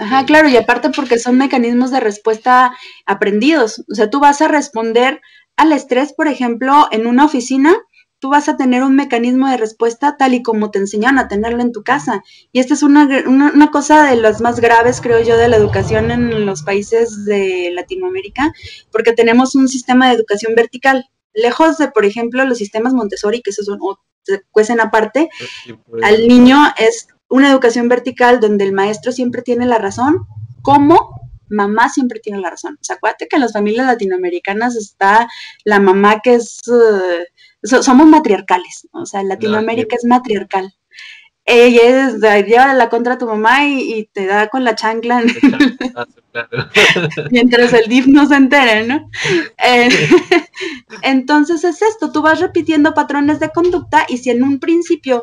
Ajá, claro, y aparte porque son mecanismos de respuesta aprendidos. O sea, tú vas a responder al estrés, por ejemplo, en una oficina, tú vas a tener un mecanismo de respuesta tal y como te enseñan a tenerlo en tu casa. Y esta es una, una, cosa de las más graves, creo yo, de la educación en los países de Latinoamérica, porque tenemos un sistema de educación vertical. Lejos de, por ejemplo, los sistemas Montessori, que esos son, o se cuecen aparte, al niño es una educación vertical donde el maestro siempre tiene la razón, como mamá siempre tiene la razón. O sea, acuérdate que en las familias latinoamericanas está la mamá que es... Uh, somos matriarcales, o sea, Latinoamérica es matriarcal. Ella es, lleva la contra a tu mamá y, te da con la chancla mientras el DIF no se entere, ¿no? Eh, entonces es esto, tú vas repitiendo patrones de conducta y si en un principio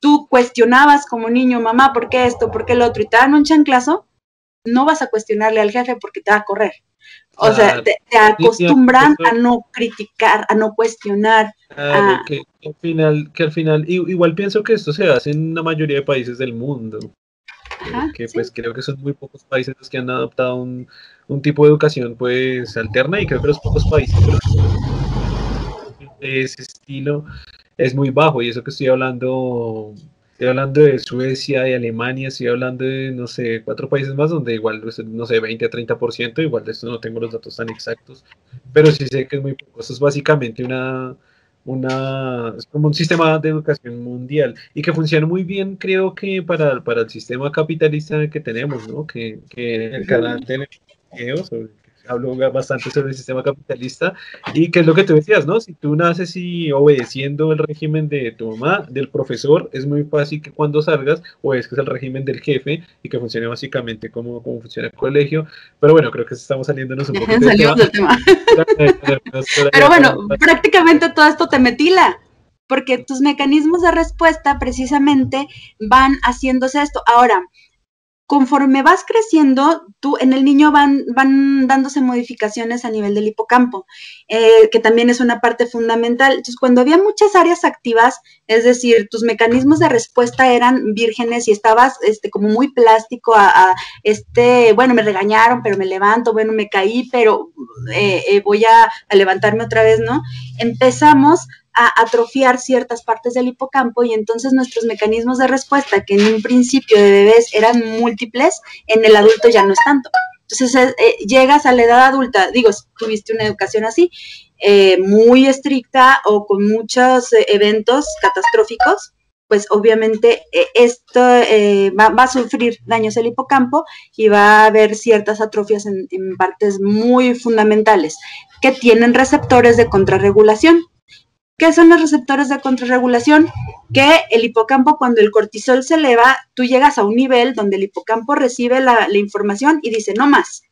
tú cuestionabas como niño, mamá, ¿por qué esto? ¿Por qué lo otro? Y te dan un chanclazo, no vas a cuestionarle al jefe porque te va a correr. O sea, te, acostumbran a no criticar, a no cuestionar. que, al final, que al final, igual pienso que esto se hace en la mayoría de países del mundo. que pues creo que son muy pocos países los que han adoptado un, tipo de educación pues alterna y creo que los pocos países de ese estilo es muy bajo y eso que estoy hablando Estoy hablando de Suecia, de Alemania, estoy hablando de, no sé, cuatro países más donde igual, pues, no sé, 20 a 30%, igual de esto no tengo los datos tan exactos, pero sí sé que es muy poco. Eso es básicamente una, una, es como un sistema de educación mundial y que funciona muy bien, creo que para, para el sistema capitalista que tenemos, ¿no? Que, que en el canal tenemos videos sobre hablo bastante sobre el sistema capitalista y qué es lo que tú decías, ¿no? Si tú naces y obedeciendo el régimen de tu mamá, del profesor, es muy fácil que cuando salgas obedezcas el régimen del jefe y que funcione básicamente como, como funciona el colegio. Pero bueno, creo que estamos saliéndonos un poco del tema. Pero bueno, prácticamente todo esto te metila porque tus mecanismos de respuesta precisamente van haciéndose esto. Ahora, conforme vas creciendo, tú en el niño van, van dándose modificaciones a nivel del hipocampo, eh, que también es una parte fundamental. Entonces, cuando había muchas áreas activas, es decir, tus mecanismos de respuesta eran vírgenes y estabas este, como muy plástico a, este, bueno, me regañaron, pero me levanto, bueno, me caí, pero eh, eh, voy a, a levantarme otra vez, ¿no? Empezamos a atrofiar ciertas partes del hipocampo y entonces nuestros mecanismos de respuesta, que en un principio de bebés eran múltiples, en el adulto ya no es tanto. Entonces eh, eh, llegas a la edad adulta, digo, tuviste una educación así, eh, muy estricta o con muchos eventos catastróficos, pues obviamente esto va, a sufrir daños el hipocampo y va a haber ciertas atrofias en partes muy fundamentales que tienen receptores de contrarregulación. ¿Qué son los receptores de contrarregulación? Que el hipocampo, cuando el cortisol se eleva, tú llegas a un nivel donde el hipocampo recibe la, información y dice, no más.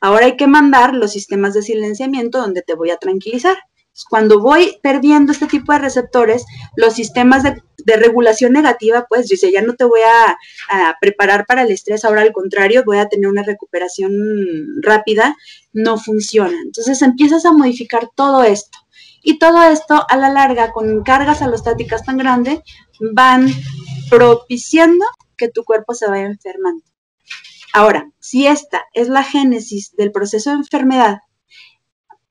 Ahora hay que mandar los sistemas de silenciamiento donde te voy a tranquilizar. Cuando voy perdiendo este tipo de receptores, los sistemas de, regulación negativa, pues dice, ya no te voy a, a, preparar para el estrés, ahora al contrario, voy a tener una recuperación rápida, no funciona. Entonces empiezas a modificar todo esto. Y todo esto a la larga, con cargas alostáticas tan grandes, van propiciando que tu cuerpo se vaya enfermando. Ahora, si esta es la génesis del proceso de enfermedad,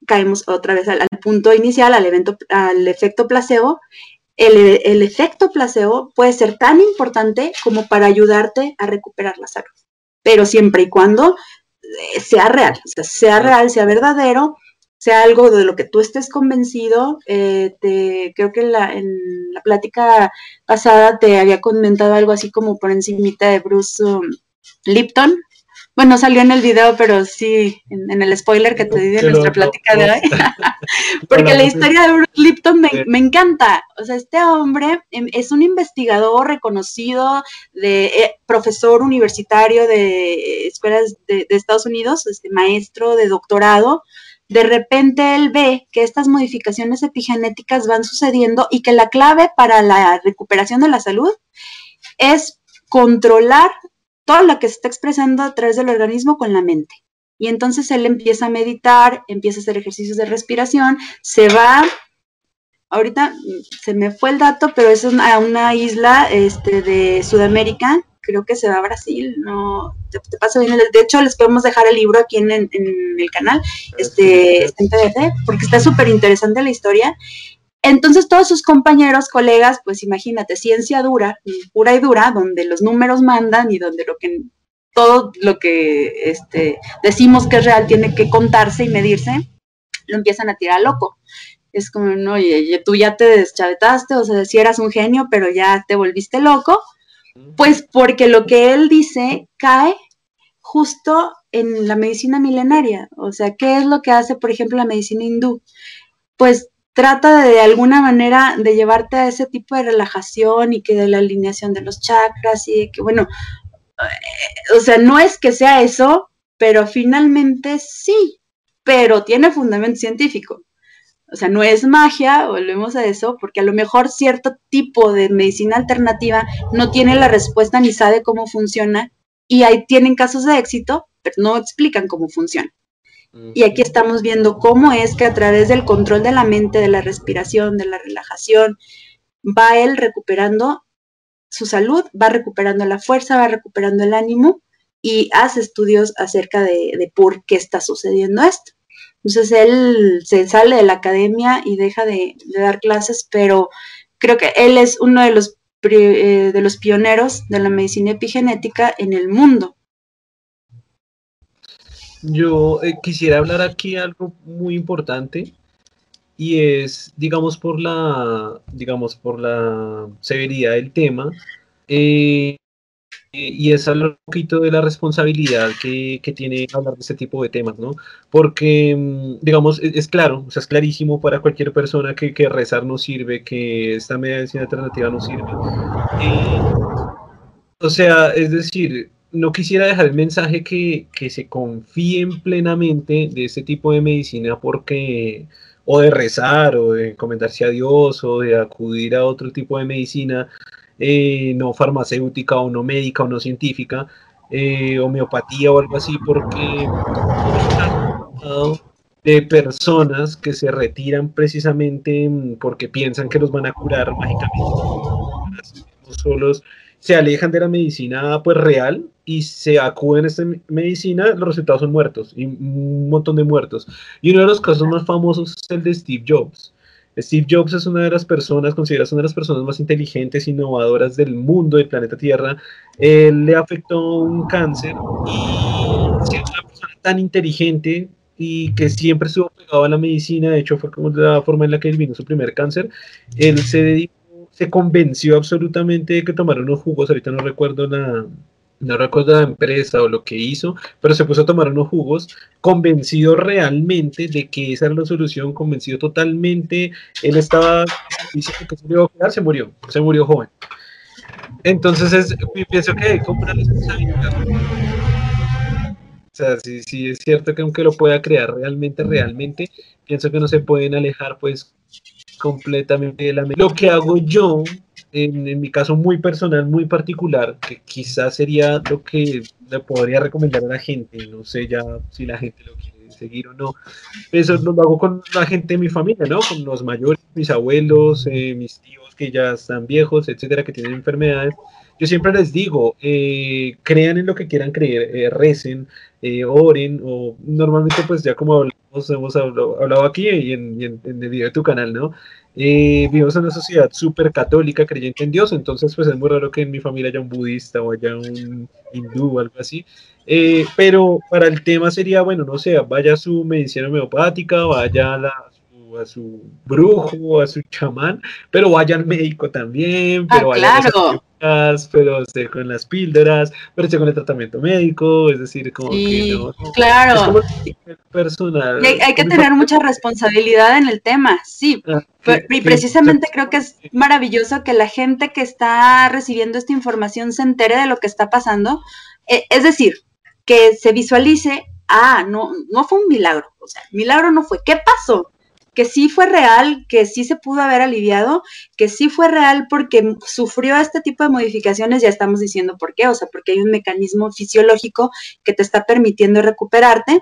caemos otra vez al, punto inicial, al, evento, al efecto placebo. El, efecto placebo puede ser tan importante como para ayudarte a recuperar la salud, pero siempre y cuando eh, sea real, sea real, sea verdadero sea algo de lo que tú estés convencido. Eh, te, creo que en la, en la plática pasada te había comentado algo así como por encimita de Bruce um, Lipton. Bueno, salió en el video, pero sí, en, el spoiler que te di de nuestra plática de hoy. Porque la historia de Bruce Lipton me, encanta. O sea, este hombre em, es un investigador reconocido, de eh, profesor universitario de escuelas de, de Estados Unidos, este maestro de doctorado de repente él ve que estas modificaciones epigenéticas van sucediendo y que la clave para la recuperación de la salud es controlar todo lo que se está expresando a través del organismo con la mente. Y entonces él empieza a meditar, empieza a hacer ejercicios de respiración, se va, ahorita se me fue el dato, pero es a una isla este, de Sudamérica creo que se va a Brasil, no, te, paso bien. De hecho, les podemos dejar el libro aquí en, el canal, este, este, en PDF, porque está súper interesante la historia. Entonces, todos sus compañeros, colegas, pues imagínate, ciencia dura, pura y dura, donde los números mandan y donde lo que todo lo que este, decimos que es real tiene que contarse y medirse, lo empiezan a tirar loco. Es como, no, oye, tú ya te deschavetaste, o sea, si eras un genio, pero ya te volviste loco, pues porque lo que él dice cae justo en la medicina milenaria. O sea, ¿qué es lo que hace, por ejemplo, la medicina hindú? Pues trata de, de alguna manera de llevarte a ese tipo de relajación y que de la alineación de los chakras y que, bueno, eh, o sea, no es que sea eso, pero finalmente sí, pero tiene fundamento científico. O sea, no es magia, volvemos a eso, porque a lo mejor cierto tipo de medicina alternativa no tiene la respuesta ni sabe cómo funciona y ahí tienen casos de éxito, pero no explican cómo funciona. Y aquí estamos viendo cómo es que a través del control de la mente, de la respiración, de la relajación, va él recuperando su salud, va recuperando la fuerza, va recuperando el ánimo y hace estudios acerca de, de por qué está sucediendo esto. Entonces él se sale de la academia y deja de, dar clases, pero creo que él es uno de los, eh, de los pioneros de la medicina epigenética en el mundo. Yo eh, quisiera hablar aquí algo muy importante y es, digamos, por la, digamos, por la severidad del tema. Eh, y es un poquito de la responsabilidad que, que, tiene hablar de este tipo de temas, ¿no? Porque, mm, digamos, es, claro, o sea, es clarísimo para cualquier persona que, que, rezar no sirve, que esta medicina alternativa no sirve. Eh, o sea, es decir, no quisiera dejar el mensaje que, que se confíen plenamente de este tipo de medicina porque o de rezar o de encomendarse a Dios o de acudir a otro tipo de medicina eh, no farmacéutica o no médica o no científica, eh, homeopatía o algo así, porque de personas que se retiran precisamente mm, porque piensan que los van a curar mágicamente. Solos se alejan de la medicina pues real y se acuden a esta medicina, los resultados son muertos y un montón de muertos. Y uno de los casos más famosos es el de Steve Jobs. Steve Jobs es una de las personas, consideras una de las personas más inteligentes, innovadoras del mundo, del planeta Tierra. Él le afectó un cáncer y siendo una persona tan inteligente y que siempre estuvo pegado a la medicina, de hecho fue como la forma en la que él vino su primer cáncer, él se dedicó, se convenció absolutamente de que tomara unos jugos, ahorita no recuerdo la, no recuerdo la empresa o lo que hizo, pero se puso a tomar unos jugos, convencido realmente de que esa era la solución, convencido totalmente, él estaba diciendo que se quedar, se murió, se murió joven. Entonces es, pienso que como una responsabilidad. O sea, sí, sí es cierto que aunque lo pueda crear realmente, realmente, pienso que no se pueden alejar pues completamente de la Lo que hago yo en, mi caso muy personal, muy particular, que quizás sería lo que le podría recomendar a la gente, no sé ya si la gente lo quiere seguir o no, eso lo hago con la gente de mi familia, ¿no? Con los mayores, mis abuelos, eh, mis tíos que ya están viejos, etcétera, que tienen enfermedades. Yo siempre les digo, eh, crean en lo que quieran creer, eh, recen, oren, o normalmente pues ya como hablamos, hemos hablado, aquí y en, y el video de tu canal, ¿no? Eh, vivimos en una sociedad súper católica, creyente en Dios, entonces pues es muy raro que en mi familia haya un budista o haya un hindú o algo así. Eh, pero para el tema sería, bueno, no sé, vaya a su medicina homeopática, vaya a la a su brujo, a su chamán, pero vaya al médico también, pero ah, vaya claro. a pero esté con las píldoras, pero esté con el tratamiento médico, es decir, como que no, Claro. personal. hay, que tener mucha responsabilidad en el tema, sí. Ah, y precisamente creo que es maravilloso que la gente que está recibiendo esta información se entere de lo que está pasando. Eh, es decir, que se visualice, ah, no, no fue un milagro, o sea, milagro no fue, ¿qué pasó? Que sí fue real, que sí se pudo haber aliviado, que sí fue real porque sufrió este tipo de modificaciones, ya estamos diciendo por qué, o sea, porque hay un mecanismo fisiológico que te está permitiendo recuperarte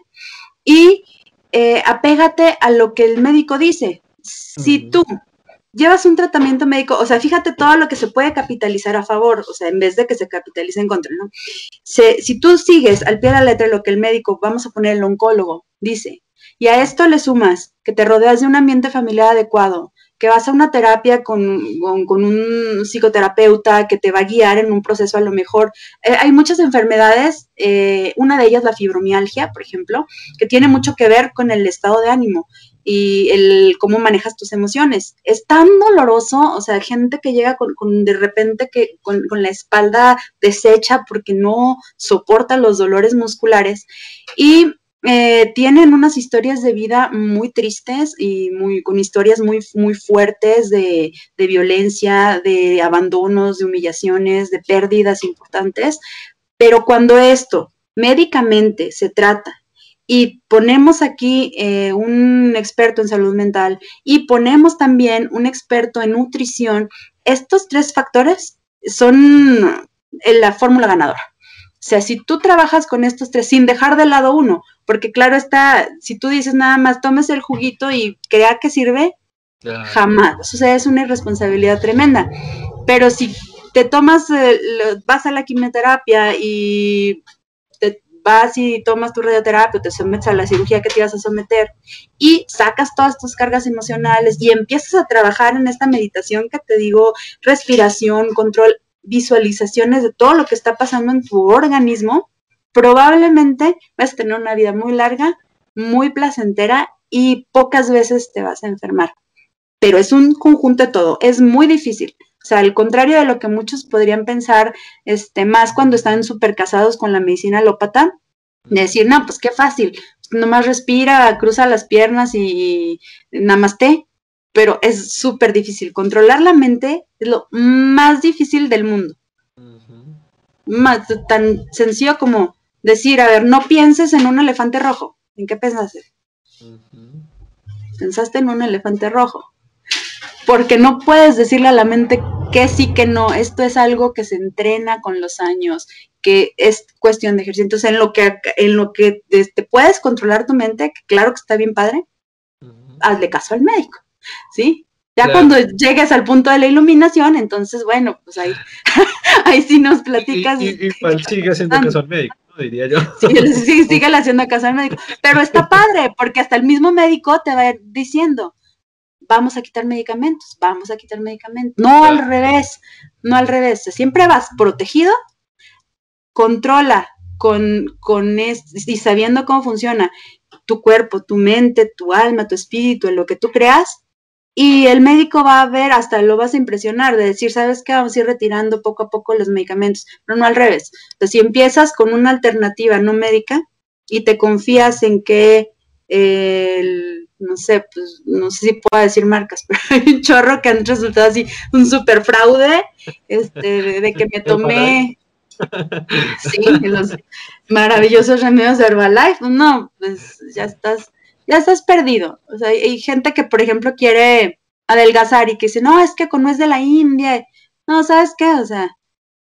y eh, apégate a lo que el médico dice. Si tú llevas un tratamiento médico, o sea, fíjate todo lo que se puede capitalizar a favor, o sea, en vez de que se capitalice en contra, ¿no? si tú sigues al pie de la letra lo que el médico, vamos a poner el oncólogo, dice, y a esto le sumas que te rodeas de un ambiente familiar adecuado, que vas a una terapia con, un psicoterapeuta que te va a guiar en un proceso a lo mejor. Eh, hay muchas enfermedades, eh, una de ellas la fibromialgia, por ejemplo, que tiene mucho que ver con el estado de ánimo y el cómo manejas tus emociones. Es tan doloroso, o sea, gente que llega con, con de repente que con, con, la espalda deshecha porque no soporta los dolores musculares y eh, tienen unas historias de vida muy tristes y muy, con historias muy, muy fuertes de, de, violencia, de abandonos, de humillaciones, de pérdidas importantes. Pero cuando esto médicamente se trata y ponemos aquí eh, un experto en salud mental y ponemos también un experto en nutrición, estos tres factores son la fórmula ganadora. O sea, si tú trabajas con estos tres sin dejar de lado uno, porque claro está, si tú dices nada más, tomes el juguito y crea que sirve, jamás. O sea, es una irresponsabilidad tremenda. Pero si te tomas, vas a la quimioterapia y te vas y tomas tu radioterapia, te sometes a la cirugía que te vas a someter y sacas todas tus cargas emocionales y empiezas a trabajar en esta meditación que te digo, respiración, control, visualizaciones de todo lo que está pasando en tu organismo, probablemente vas a tener una vida muy larga, muy placentera y pocas veces te vas a enfermar. Pero es un conjunto de todo, es muy difícil. O sea, al contrario de lo que muchos podrían pensar, este, más cuando están súper casados con la medicina alópata, decir, no, pues qué fácil, nomás respira, cruza las piernas y namaste pero es súper difícil. Controlar la mente es lo más difícil del mundo. más, tan sencillo como decir, a ver, no pienses en un elefante rojo. ¿En qué pensaste? Pensaste en un elefante rojo. Porque no puedes decirle a la mente que sí, que no. Esto es algo que se entrena con los años, que es cuestión de ejercicio. Entonces, en lo que, en lo que te, puedes controlar tu mente, que claro que está bien padre, hazle caso al médico. ¿sí? Ya cuando llegues al punto de la iluminación, entonces, bueno, pues ahí, ahí sí nos platicas. Y, y, sigue haciendo caso al médico, diría yo. Sí, sigue haciendo caso al médico. Pero está padre, porque hasta el mismo médico te va diciendo, vamos a quitar medicamentos, vamos a quitar medicamentos. No al revés, no al revés. Siempre vas protegido, controla con, con y sabiendo cómo funciona tu cuerpo, tu mente, tu alma, tu espíritu, en lo que tú creas, y el médico va a ver, hasta lo vas a impresionar, de decir, ¿sabes qué? Vamos a ir retirando poco a poco los medicamentos, pero no al revés. Entonces, si empiezas con una alternativa no médica y te confías en que el, no sé, pues no sé si puedo decir marcas, pero hay un chorro que han resultado así un super fraude, este, de que me tomé sí, los maravillosos remedios de Herbalife, no, pues ya estás, ya estás perdido. O sea, hay gente que, por ejemplo, quiere adelgazar y que dice, no, es que con es de la India. No, ¿sabes qué? O sea,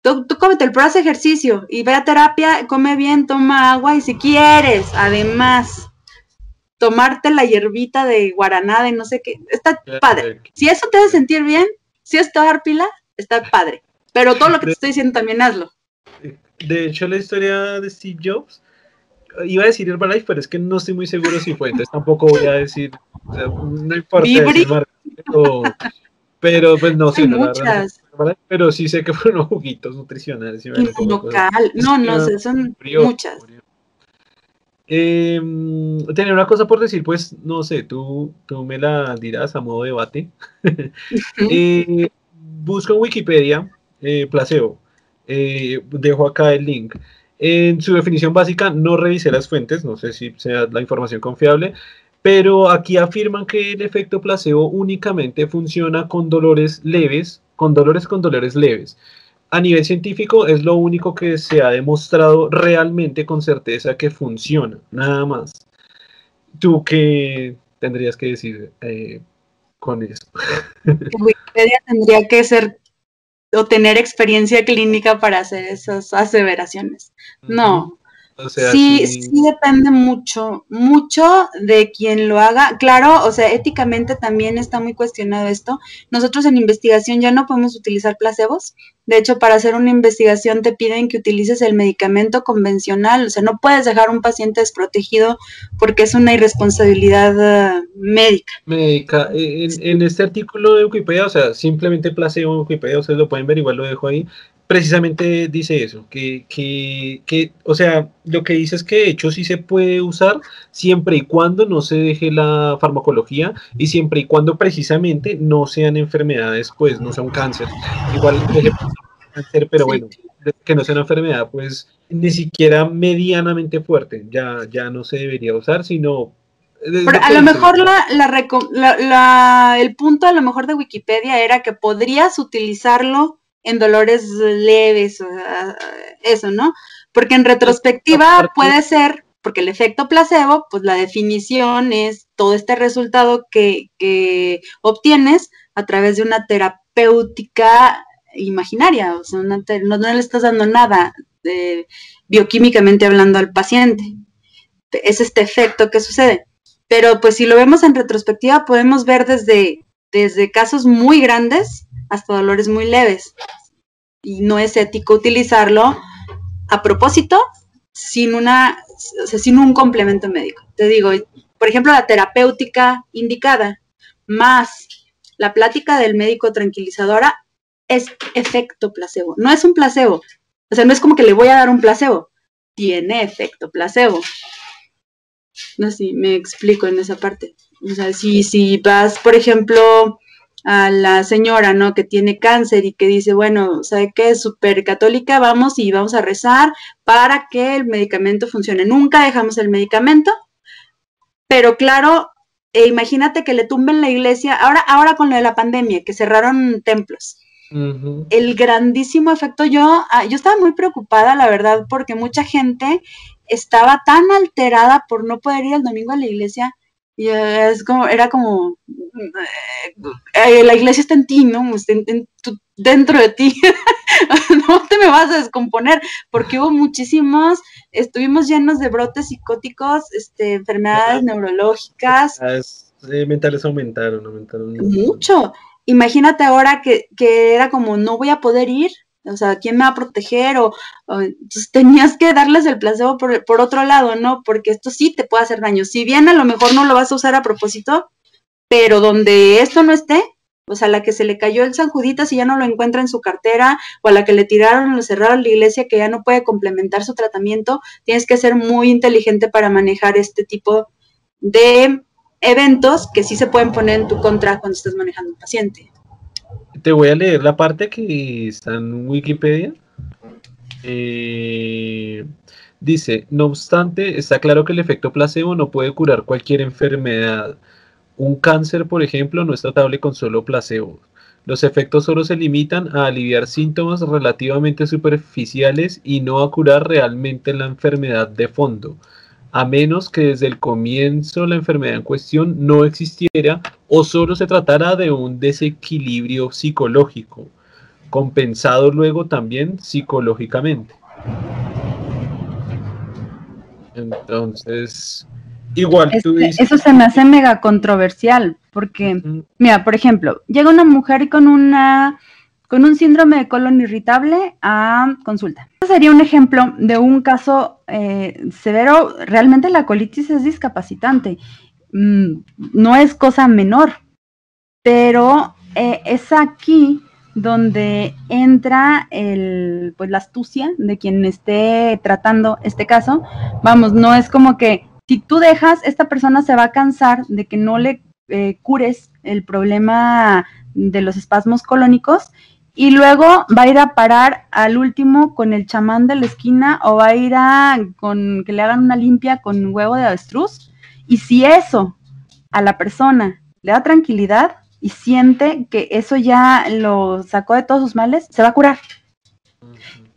tú, tú cómete el pro ejercicio y ve a terapia, come bien, toma agua y si quieres, además, tomarte la hierbita de guaraná de no sé qué, está padre. Si eso te hace sentir bien, si es dar pila, está padre. Pero todo lo que te estoy diciendo también hazlo. De hecho, la historia de Steve Jobs, iba a decir Herbalife, pero es que no estoy muy seguro si fue, entonces tampoco voy a decir, no importa pero, pues no sé, pero sí sé que fueron juguitos nutricionales. local, no, no sé, son muchas. Eh, tenía una cosa por decir, pues no sé, tú, tú me la dirás a modo de debate. eh, busco en Wikipedia eh, placebo. Eh, dejo acá el link. En su definición básica, no revisé las fuentes, no sé si sea la información confiable, pero aquí afirman que el efecto placebo únicamente funciona con dolores leves, con dolores con dolores leves. A nivel científico es lo único que se ha demostrado realmente con certeza que funciona, nada más. ¿Tú qué tendrías que decir eh, con eso? Tendría que ser o tener experiencia clínica para hacer esas aseveraciones. No. Sí, sí, depende mucho, mucho de quien lo haga. Claro, o sea, éticamente también está muy cuestionado esto. Nosotros en investigación ya no podemos utilizar placebos. De hecho, para hacer una investigación te piden que utilices el medicamento convencional. O sea, no puedes dejar a un paciente desprotegido porque es una irresponsabilidad uh, médica. Médica. En, en, este artículo de Wikipedia, o sea, simplemente placebo en Wikipedia, ustedes lo pueden ver, igual lo dejo ahí precisamente dice eso, que, que, que, o sea, lo que dice es que de hecho sí se puede usar siempre y cuando no se deje la farmacología y siempre y cuando precisamente no sean enfermedades, pues no sea un cáncer. Igual, cáncer, pero bueno, que no sea una enfermedad, pues ni siquiera medianamente fuerte, ya, ya no se debería usar, sino a lo mejor la, la, el punto a lo mejor de Wikipedia era que podrías utilizarlo en dolores leves, eso, ¿no? Porque en retrospectiva puede ser, porque el efecto placebo, pues la definición es todo este resultado que, obtienes a través de una terapéutica imaginaria, o sea, no, le estás dando nada bioquímicamente hablando al paciente. Es este efecto que sucede. Pero pues si lo vemos en retrospectiva, podemos ver desde, desde casos muy grandes hasta dolores muy leves. Y no es ético utilizarlo a propósito sin una sin un complemento médico. Te digo, por ejemplo, la terapéutica indicada más la plática del médico tranquilizadora es efecto placebo. No es un placebo. O sea, no es como que le voy a dar un placebo. Tiene efecto placebo. No sé si me explico en esa parte. O sea, si, si vas, por ejemplo, a la señora, ¿no? Que tiene cáncer y que dice, bueno, ¿sabe qué? Es súper católica, vamos y vamos a rezar para que el medicamento funcione. Nunca dejamos el medicamento, pero claro, e imagínate que le tumben la iglesia, ahora, ahora con lo de la pandemia, que cerraron templos. El grandísimo efecto, yo, ah, yo estaba muy preocupada, la verdad, porque mucha gente estaba tan alterada por no poder ir el domingo a la iglesia y es como, era como, eh, la iglesia está en ti, ¿no? dentro de ti. no te me vas a descomponer, porque hubo muchísimos, estuvimos llenos de brotes psicóticos, este, enfermedades neurológicas. Eh, mentales aumentaron, aumentaron. Mucho. Imagínate ahora que, que era como, no voy a poder ir, o sea, ¿quién me va a proteger? O, entonces tenías que darles el placebo por, por, otro lado, ¿no? Porque esto sí te puede hacer daño. Si bien a lo mejor no lo vas a usar a propósito, pero donde esto no esté, sea, a la que se le cayó el San Juditas y ya no lo encuentra en su cartera, o a la que le tiraron, lo cerraron la iglesia que ya no puede complementar su tratamiento, tienes que ser muy inteligente para manejar este tipo de eventos que sí se pueden poner en tu contra cuando estás manejando un paciente. Te voy a leer la parte que está en Wikipedia. Eh, dice, no obstante, está claro que el efecto placebo no puede curar cualquier enfermedad un cáncer, por ejemplo, no es tratable con solo placebo. Los efectos solo se limitan a aliviar síntomas relativamente superficiales y no a curar realmente la enfermedad de fondo, a menos que desde el comienzo la enfermedad en cuestión no existiera o solo se tratara de un desequilibrio psicológico, compensado luego también psicológicamente. Entonces, Igual, tú este, dices. Eso se me hace mega controversial, porque, mira, por ejemplo, llega una mujer con una con un síndrome de colon irritable a consulta. Este sería un ejemplo de un caso eh, severo. Realmente la colitis es discapacitante. Mm, no es cosa menor, pero eh, es aquí donde entra el, pues la astucia de quien esté tratando este caso. Vamos, no es como que si tú dejas, esta persona se va a cansar de que no le eh, cures el problema de los espasmos colónicos y luego va a ir a parar al último con el chamán de la esquina o va a ir a con que le hagan una limpia con huevo de avestruz. Y si eso a la persona le da tranquilidad y siente que eso ya lo sacó de todos sus males, se va a curar.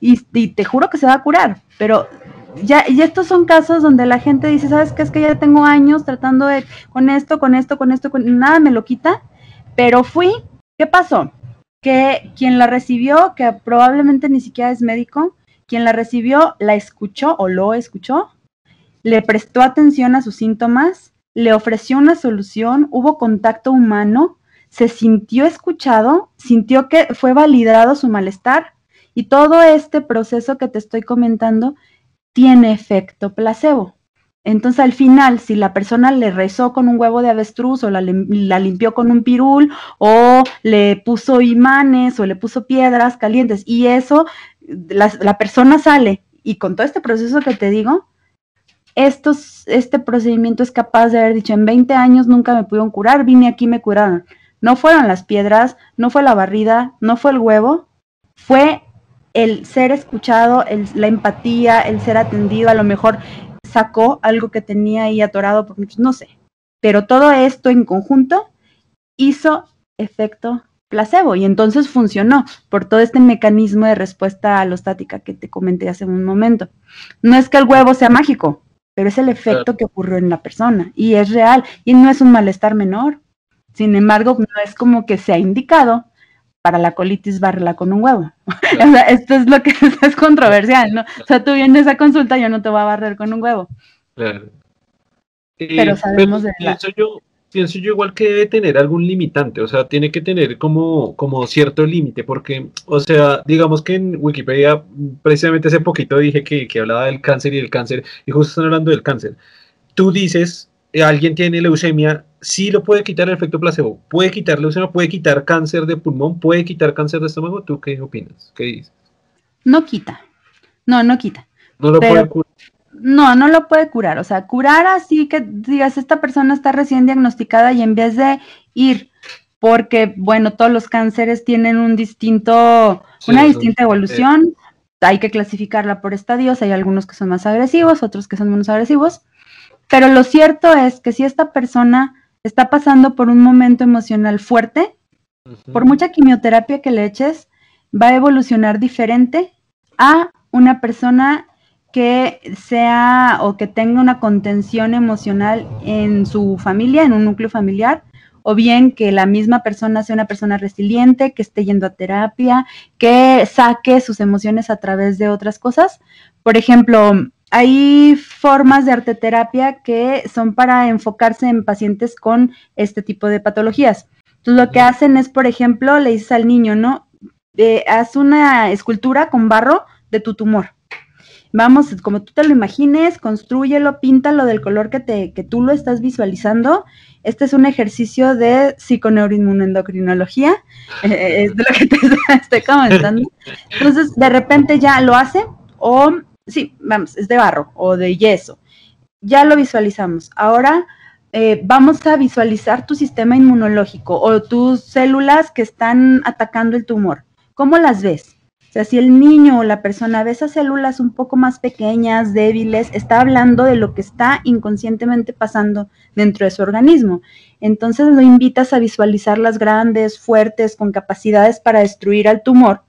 Y, te juro que se va a curar, pero ya, y estos son casos donde la gente dice, ¿sabes qué? Es que ya tengo años tratando de, con esto, con esto, con esto, con nada me lo quita, pero fui, ¿qué pasó? Que quien la recibió, que probablemente ni siquiera es médico, quien la recibió la escuchó o lo escuchó, le prestó atención a sus síntomas, le ofreció una solución, hubo contacto humano, se sintió escuchado, sintió que fue validado su malestar y todo este proceso que te estoy comentando tiene efecto placebo. Entonces al final, si la persona le rezó con un huevo de avestruz o la, limpió con un pirul o le puso imanes o le puso piedras calientes y eso, la, persona sale y con todo este proceso que te digo, estos, este procedimiento es capaz de haber dicho, en 20 años nunca me pudieron curar, vine aquí me curaron. No fueron las piedras, no fue la barrida, no fue el huevo, fue el ser escuchado, la empatía, el ser atendido, a lo mejor sacó algo que tenía ahí atorado por muchos, no sé. Pero todo esto en conjunto hizo efecto placebo y entonces funcionó por todo este mecanismo de respuesta alostática que te comenté hace un momento. No es que el huevo sea mágico, pero es el efecto que ocurrió en la persona y es real y no es un malestar menor. Sin embargo, no es como que se ha indicado para la colitis barrela con un huevo. o sea, esto es lo que es controversial, ¿no? O sea, tú vienes a consulta, yo no te voy a barrer con un huevo. Claro. pero sabemos de pienso yo, pienso yo igual que debe tener algún limitante, o sea, tiene que tener como, como cierto límite, porque, o sea, digamos que en Wikipedia, precisamente hace poquito dije que, que hablaba del cáncer y del cáncer, y justo están hablando del cáncer. Tú dices, eh, alguien tiene leucemia, sí lo puede quitar el efecto placebo, puede quitar leucemia, puede quitar cáncer de pulmón, puede quitar cáncer de estómago. ¿Tú qué opinas? ¿Qué dices? No quita. No, no quita. No lo puede curar. No, no lo puede curar. O sea, curar así que digas, esta persona está recién diagnosticada y en vez de ir, porque, bueno, todos los cánceres tienen un distinto, una distinta evolución, hay que clasificarla por estadios, hay algunos que son más agresivos, otros que son menos agresivos, pero lo cierto es que si esta persona está pasando por un momento emocional fuerte, por mucha quimioterapia que le eches, va a evolucionar diferente a una persona que sea o que tenga una contención emocional en su familia, en un núcleo familiar, o bien que la misma persona sea una persona resiliente, que esté yendo a terapia, que saque sus emociones a través de otras cosas. Por ejemplo, hay formas de arteterapia que son para enfocarse en pacientes con este tipo de patologías. Entonces, lo que hacen es, por ejemplo, le dices al niño, ¿no? Eh, haz una escultura con barro de tu tumor. Vamos, como tú te lo imagines, construyelo, píntalo del color que, te, que tú lo estás visualizando Este es un ejercicio de psiconeuroinmunoendocrinología, eh, es de lo que te estoy comentando. Entonces, de repente ya lo hace, o sí, vamos, es de barro o de yeso. Ya lo visualizamos. Ahora eh, vamos a visualizar tu sistema inmunológico o tus células que están atacando el tumor. ¿Cómo las ves? O sea, si el niño o la persona ve esas células un poco más pequeñas, débiles, está hablando de lo que está inconscientemente pasando dentro de su organismo. Entonces lo invitas a visualizar las grandes, fuertes, con capacidades para destruir al tumor,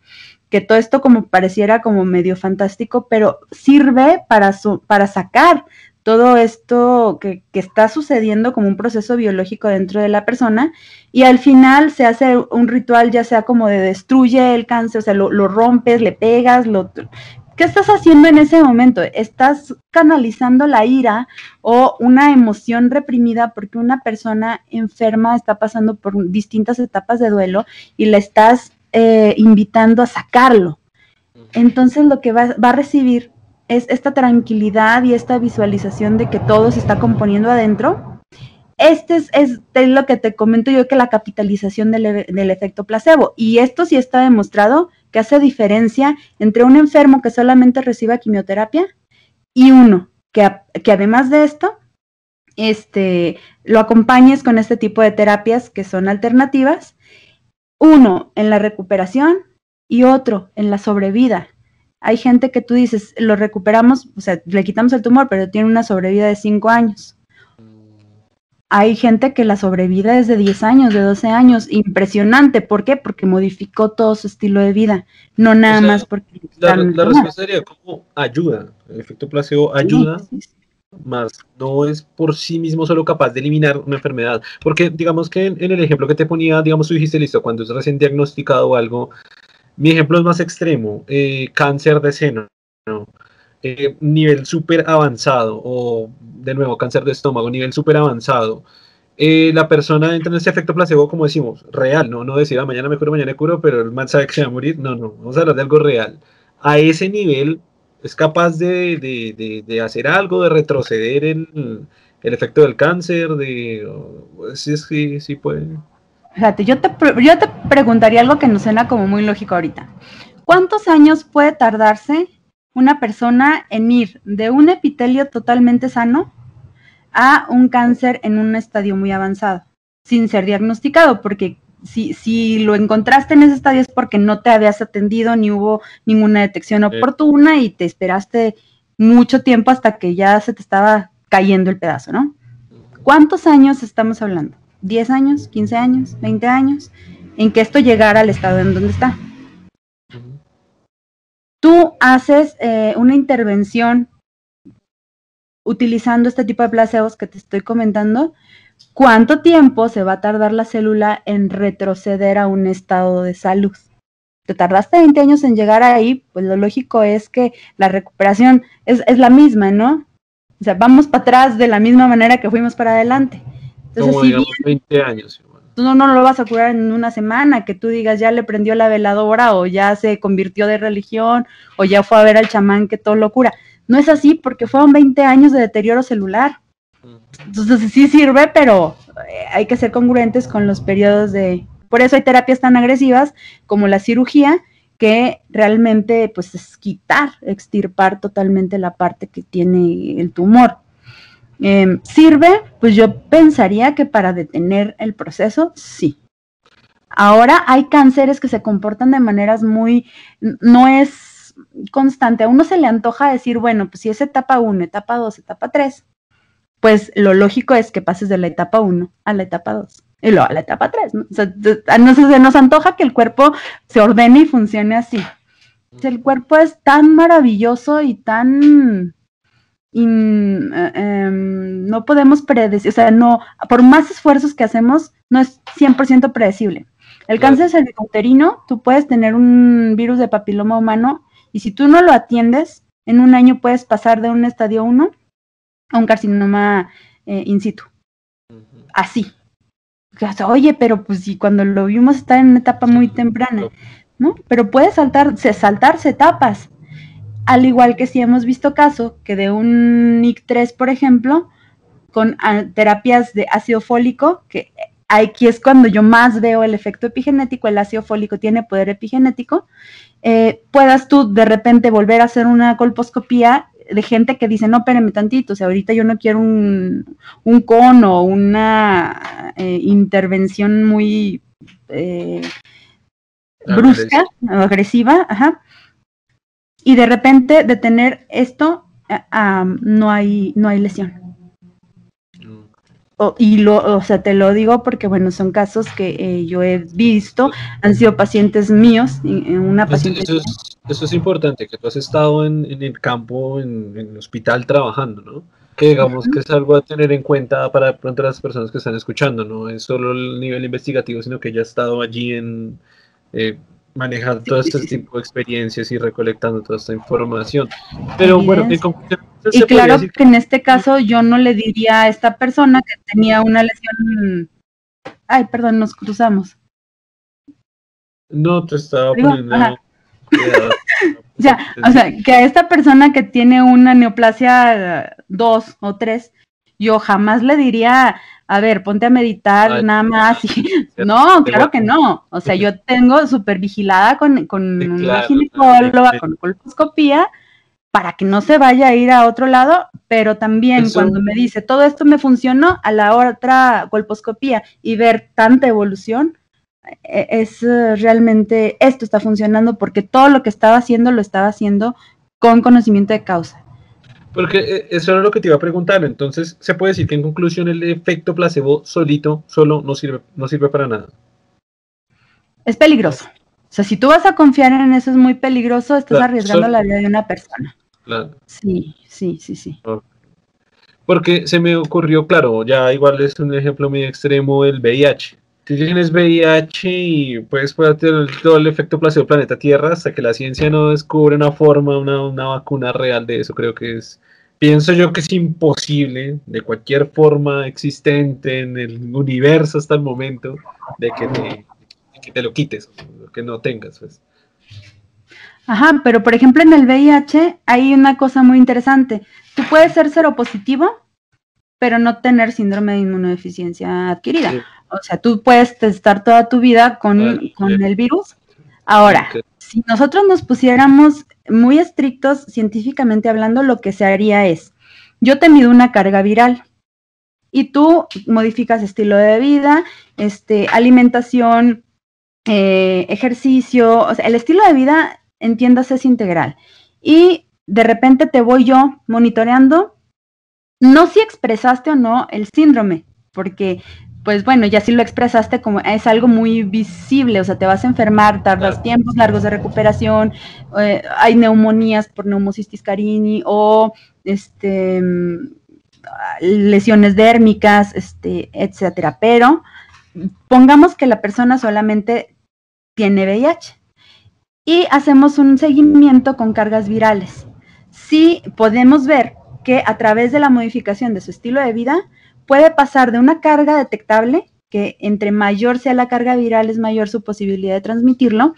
que todo esto como pareciera como medio fantástico, pero sirve para, para sacar todo esto que, está sucediendo como un proceso biológico dentro de la persona y al final se hace un ritual ya sea como de destruye el cáncer, o sea, lo, rompes, le pegas, lo... ¿Qué estás haciendo en ese momento? Estás canalizando la ira o una emoción reprimida porque una persona enferma está pasando por distintas etapas de duelo y la estás eh, invitando a sacarlo. Entonces lo que va, va a recibir es esta tranquilidad y esta visualización de que todo se está componiendo adentro. Este es, es, lo que te comento yo que la capitalización del, del, efecto placebo. Y esto sí está demostrado que hace diferencia entre un enfermo que solamente reciba quimioterapia y uno que, que además de esto, este, lo acompañes con este tipo de terapias que son alternativas. Uno en la recuperación y otro en la sobrevida. Hay gente que tú dices, lo recuperamos, o sea, le quitamos el tumor, pero tiene una sobrevida de 5 años. Hay gente que la sobrevida es de 10 años, de 12 años. Impresionante. ¿Por qué? Porque modificó todo su estilo de vida. No nada más porque... La, la respuesta sería como ayuda. El efecto placebo ayuda. Más no es por sí mismo solo capaz de eliminar una enfermedad. Porque digamos que en, el ejemplo que te ponía, digamos, tú dijiste, listo, cuando es recién diagnosticado algo, mi ejemplo es más extremo, eh, cáncer de seno, eh, nivel súper avanzado, o de nuevo, cáncer de estómago, nivel súper avanzado. Eh, la persona entra en ese efecto placebo, como decimos, real, no, no decir, ah, mañana me curo, mañana me curo, pero el man sabe que se va a morir. No, no, vamos a hablar de algo real. A ese nivel es capaz de, hacer algo, de retroceder el, el efecto del cáncer, de... sí, sí, sí puede. Fíjate, yo te, yo te preguntaría algo que nos suena como muy lógico ahorita. ¿Cuántos años puede tardarse una persona en ir de un epitelio totalmente sano a un cáncer en un estadio muy avanzado, sin ser diagnosticado? Porque si, si lo encontraste en ese estadio es porque no te habías atendido ni hubo ninguna detección oportuna y te esperaste mucho tiempo hasta que ya se te estaba cayendo el pedazo, ¿no? ¿Cuántos años estamos hablando? 10 años, 15 años, 20 años, en que esto llegara al estado en donde está. Tú haces eh, una intervención utilizando este tipo de placebos que te estoy comentando, ¿cuánto tiempo se va a tardar la célula en retroceder a un estado de salud? Te tardaste 20 años en llegar ahí, pues lo lógico es que la recuperación es, es la misma, ¿no? O sea, vamos para atrás de la misma manera que fuimos para adelante. Como digamos 20 años. Tú no, no lo vas a curar en una semana, que tú digas ya le prendió la veladora o ya se convirtió de religión o ya fue a ver al chamán que todo lo cura. No es así porque fueron 20 años de deterioro celular. Entonces sí sirve, pero eh, hay que ser congruentes con los periodos de... Por eso hay terapias tan agresivas como la cirugía, que realmente pues es quitar, extirpar totalmente la parte que tiene el tumor. Em, ¿Sirve? Pues yo pensaría que para detener el proceso, sí. Ahora hay cánceres que se comportan de maneras muy, no es constante. A uno se le antoja decir, bueno, pues si es etapa 1, etapa 2, etapa 3, pues lo lógico es que pases de la etapa 1 a la etapa 2 y luego a la etapa 3. ¿no? O sea, se nos antoja que el cuerpo se ordene y funcione así. El cuerpo es tan maravilloso y tan eh, em, no podemos predecir, o sea, no, por más esfuerzos que hacemos, no es 100% predecible. El cáncer cervicouterino, tú puedes tener un virus de papiloma humano y si tú no lo atiendes, en un año puedes pasar de un estadio 1 a un carcinoma eh, in situ. Así. oye, pero pues si cuando lo vimos está en una etapa muy temprana, ¿no? Pero puede saltar, saltarse etapas al igual que si hemos visto caso que de un NIC3, por ejemplo, con ah, terapias de ácido fólico, que aquí es cuando yo más veo el efecto epigenético, el ácido fólico tiene poder epigenético, eh, puedas tú de repente volver a hacer una colposcopía de gente que dice, no, espérame tantito, o sea, ahorita yo no quiero un, un cono, una eh, intervención muy eh, brusca, agresiva, ajá. Y de repente de tener esto, no, hay, no hay lesión y lo, o sea, te lo digo porque, bueno, son casos que eh, yo he visto, han sido pacientes míos, una paciente... Eso es, eso es importante, que tú has estado en, en el campo, en, en, el hospital trabajando, ¿no? Que digamos que es algo a tener en cuenta para pronto las personas que están escuchando, no es solo el nivel investigativo, sino que ya ha estado allí en... Eh, manejar todo este tipo de experiencias y recolectando toda esta información. Pero bueno, y claro que en este caso yo no le diría a esta persona que tenía una lesión. Ay, perdón, nos cruzamos. No, te estaba poniendo. ya, o sea, que a esta persona que tiene una neoplasia 2 o 3, yo jamás le diría, a ver, ponte a meditar nada más. no, claro que no. O sea, yo tengo súper vigilada con, con una ginecóloga, con colposcopía, para que no se vaya a ir a otro lado, pero también cuando me dice, todo esto me funcionó, a la otra colposcopía y ver tanta evolución, es eh, realmente, esto está funcionando porque todo lo que estaba haciendo lo estaba haciendo con conocimiento de causa. Porque eh, eso era lo que te iba a preguntar. Entonces, ¿se puede decir que en conclusión el efecto placebo solito, solo, no sirve, no sirve para nada? Es peligroso. O sea, si tú vas a confiar en eso es muy peligroso, estás arriesgando la vida de una persona. Claro. Sí, sí, sí, sí. Porque se me ocurrió, claro, ya igual es un ejemplo muy extremo el VIH. Si tienes VIH y puedes tener todo el efecto placebo planeta Tierra hasta que la ciencia no descubre una forma, una, una vacuna real de eso, creo que es, pienso yo que es imposible de cualquier forma existente en el universo hasta el momento de que te, que te lo quites, que no tengas. Pues. Ajá, pero por ejemplo en el VIH hay una cosa muy interesante. Tú puedes ser seropositivo, pero no tener síndrome de inmunodeficiencia adquirida. O sea, tú puedes estar toda tu vida con, el virus. Ahora, si nosotros nos pusiéramos muy estrictos científicamente hablando, lo que se haría es, yo te mido una carga viral y tú modificas estilo de vida, este, alimentación, eh, ejercicio, o sea, el estilo de vida, entiendas, es integral. Y de repente te voy yo monitoreando, no si expresaste o no el síndrome, porque pues bueno, ya si lo expresaste como es algo muy visible, o sea, te vas a enfermar, tardas tiempos largos de recuperación, eh, hay neumonías por neumocistis carini o este lesiones dérmicas, este, etcétera. Pero pongamos que la persona solamente tiene VIH y hacemos un seguimiento con cargas virales. Sí podemos ver que a través de la modificación de su estilo de vida, puede pasar de una carga detectable, que entre mayor sea la carga viral es mayor su posibilidad de transmitirlo,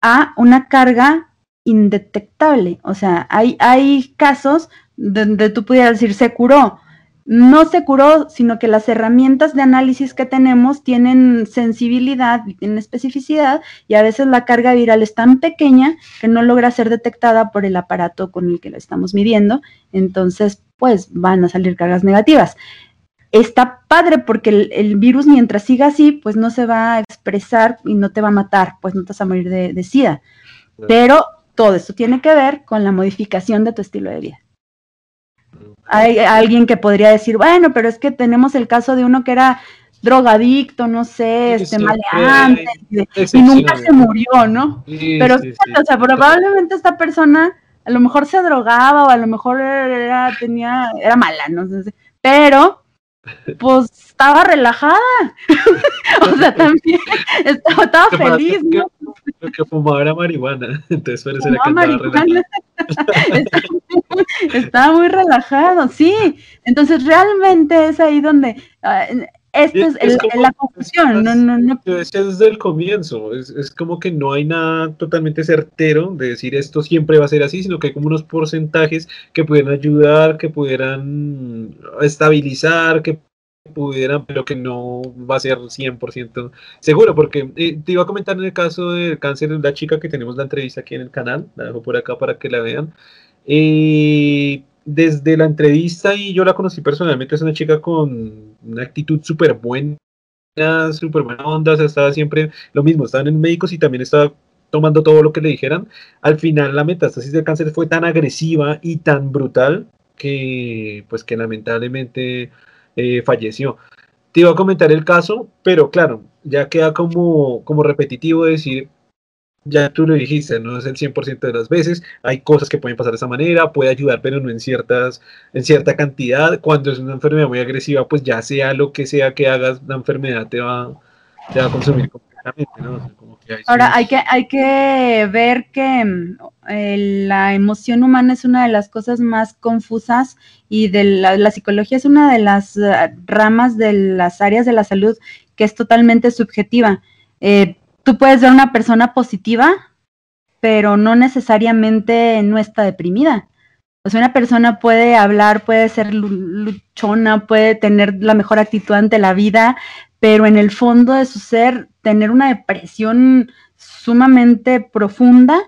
a una carga indetectable. O sea, hay, casos donde tú pudieras decir, se curó. No se curó, sino que las herramientas de análisis que tenemos tienen sensibilidad tienen especificidad y a veces la carga viral es tan pequeña que no logra ser detectada por el aparato con el que la estamos midiendo. Entonces, pues van a salir cargas negativas está padre porque el, virus mientras siga así, pues no se va a expresar y no te va a matar, pues no te vas a morir de, SIDA. Pero todo esto tiene que ver con la modificación de tu estilo de vida. Hay alguien que podría decir, bueno, pero es que tenemos el caso de uno que era drogadicto, no sé, este maleante, y nunca se murió, ¿no? pero o sea, probablemente esta persona a lo mejor se drogaba o a lo mejor era, tenía, era mala, no sé, pero pues estaba relajada. o sea, también estaba, estaba feliz. ¿no? Lo que fumaba era marihuana, entonces parece que marihuana. estaba muy relajado, sí. Entonces realmente es ahí donde, ah, esta es, la confusión. No, no, no. desde el comienzo. Es, es, como que no hay nada totalmente certero de decir esto siempre va a ser así, sino que hay como unos porcentajes que pudieran ayudar, que pudieran estabilizar, que pudieran, pero que no va a ser 100% seguro, porque eh, te iba a comentar en el caso del cáncer de la chica que tenemos la entrevista aquí en el canal, la dejo por acá para que la vean. Eh, desde la entrevista y yo la conocí personalmente, es una chica con una actitud súper buena, súper buena onda, estaba siempre lo mismo, estaban en médicos y también estaba tomando todo lo que le dijeran. Al final la metástasis del cáncer fue tan agresiva y tan brutal que pues que lamentablemente eh, falleció. Te iba a comentar el caso, pero claro, ya queda como, como repetitivo decir, ya tú lo dijiste, no es el 100% de las veces, hay cosas que pueden pasar de esa manera, puede ayudar, pero no en ciertas, en cierta cantidad. Cuando es una enfermedad muy agresiva, pues ya sea lo que sea que hagas, la enfermedad te va, te va a consumir Ahora hay que, hay que ver que mm, la emoción humana es una de las cosas más confusas y de la, psicología es una de las eh, ramas de las áreas de la salud que es totalmente subjetiva. Eh, tú puedes ver una persona positiva, pero no necesariamente no está deprimida. O sea, una persona puede hablar, puede ser luchona, puede tener la mejor actitud ante la vida, pero en el fondo de su ser tener una depresión sumamente profunda,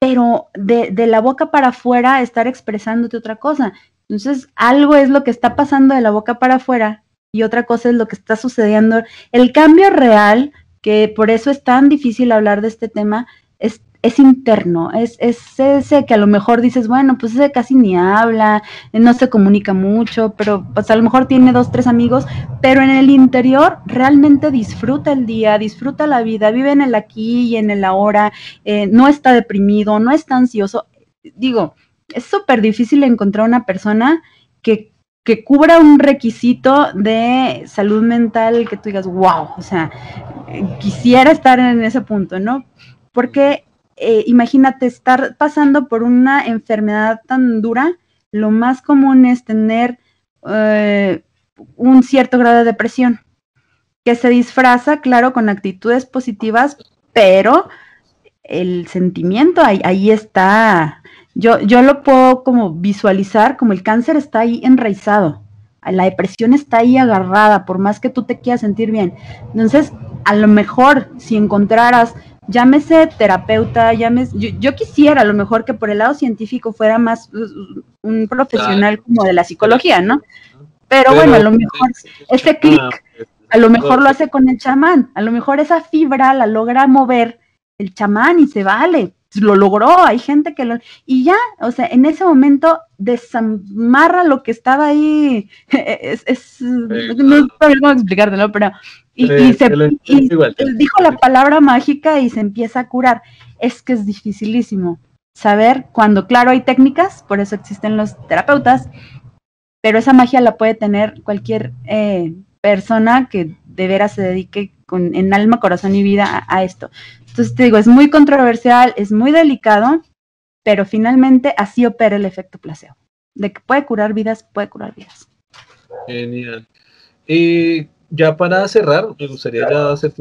pero de, la boca para afuera estar expresándote otra cosa. Entonces, algo es lo que está pasando de la boca para afuera y otra cosa es lo que está sucediendo. El cambio real, que por eso es tan difícil hablar de este tema, es es interno, es, ese que a lo mejor dices, bueno, pues ese casi ni habla, no se comunica mucho, pero pues a lo mejor tiene dos, tres amigos, pero en el interior realmente disfruta el día, disfruta la vida, vive en el aquí y en el ahora, eh, no está deprimido, no está ansioso. Digo, es súper difícil encontrar una persona que, que cubra un requisito de salud mental que tú digas, wow, o sea, quisiera estar en ese punto, ¿no? Porque eh, imagínate estar pasando por una enfermedad tan dura, lo más común es tener eh, un cierto grado de depresión, que se disfraza, claro, con actitudes positivas, pero el sentimiento ahí, ahí está. Yo, yo lo puedo como visualizar como el cáncer está ahí enraizado, la depresión está ahí agarrada, por más que tú te quieras sentir bien. Entonces, a lo mejor si encontraras llámese terapeuta, llámese, yo, quisiera a lo mejor que por el lado científico fuera más uh, un profesional como de la psicología, ¿no? Pero, bueno, a lo mejor ese clic, a lo mejor lo hace con el chamán, a lo mejor esa fibra la logra mover el chamán y se vale, lo logró, hay gente que lo... Y ya, o sea, en ese momento desamarra lo que estaba ahí, es, es no sé cómo explicártelo, pero y, se, dijo la palabra mágica y se empieza a curar. Es que es dificilísimo saber cuando, claro, hay técnicas, por eso existen los terapeutas, pero esa magia la puede tener cualquier eh, persona que de veras se dedique con, en alma, corazón y vida a, esto. Entonces te digo, es muy controversial, es muy delicado, pero finalmente así opera el efecto placebo. De que puede curar vidas, puede curar vidas. Genial. Eh, ya para cerrar, me gustaría ya hacer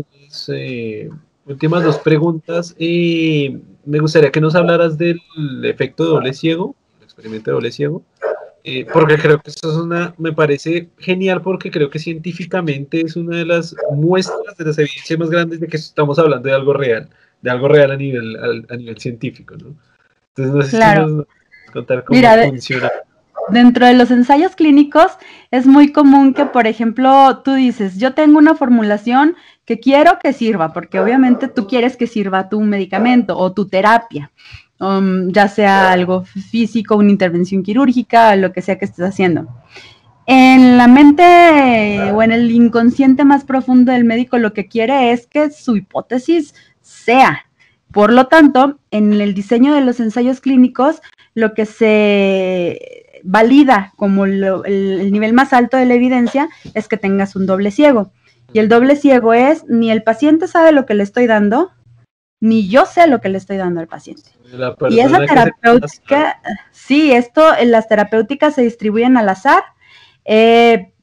eh, últimas dos preguntas. y me gustaría que nos hablaras del efecto doble ciego, el experimento de doble ciego, eh, porque creo que esto es una, me parece genial porque creo que científicamente es una de las muestras, de las evidencias más grandes de que estamos hablando de algo real, de algo real a nivel, a, nivel científico, ¿no? Entonces, no sé si nos contar cómo funciona. Dentro de los ensayos clínicos es muy común que, por ejemplo, tú dices, yo tengo una formulación que quiero que sirva, porque obviamente tú quieres que sirva tu medicamento o tu terapia, um, ya sea algo físico, una intervención quirúrgica, lo que sea que estés haciendo. En la mente o en el inconsciente más profundo del médico lo que quiere es que su hipótesis sea. Por lo tanto, en el diseño de los ensayos clínicos, lo que se valida como el, nivel más alto de la evidencia es que tengas un doble ciego. Y el doble ciego es ni el paciente sabe lo que le estoy dando, ni yo sé lo que le estoy dando al paciente. Y esa terapéutica, sí, esto, las terapéuticas se distribuyen al azar. Eh,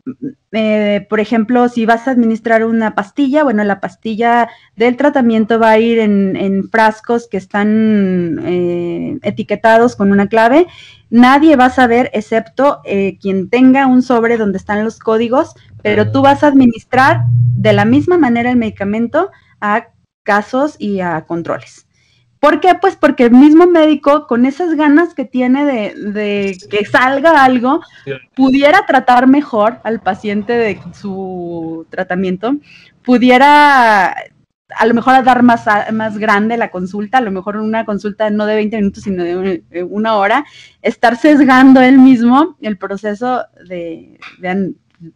eh, por ejemplo, si vas a administrar una pastilla, bueno, la pastilla del tratamiento va a ir en, frascos que están eh, etiquetados con una clave. Nadie va a saber, excepto eh, quien tenga un sobre donde están los códigos, pero tú vas a administrar de la misma manera el medicamento a casos y a controles. ¿Por qué? Pues porque el mismo médico, con esas ganas que tiene de, que salga algo, pudiera tratar mejor al paciente de su tratamiento, pudiera a lo mejor dar más, más grande la consulta, a lo mejor una consulta no de 20 minutos, sino de una hora, estar sesgando él mismo el proceso de,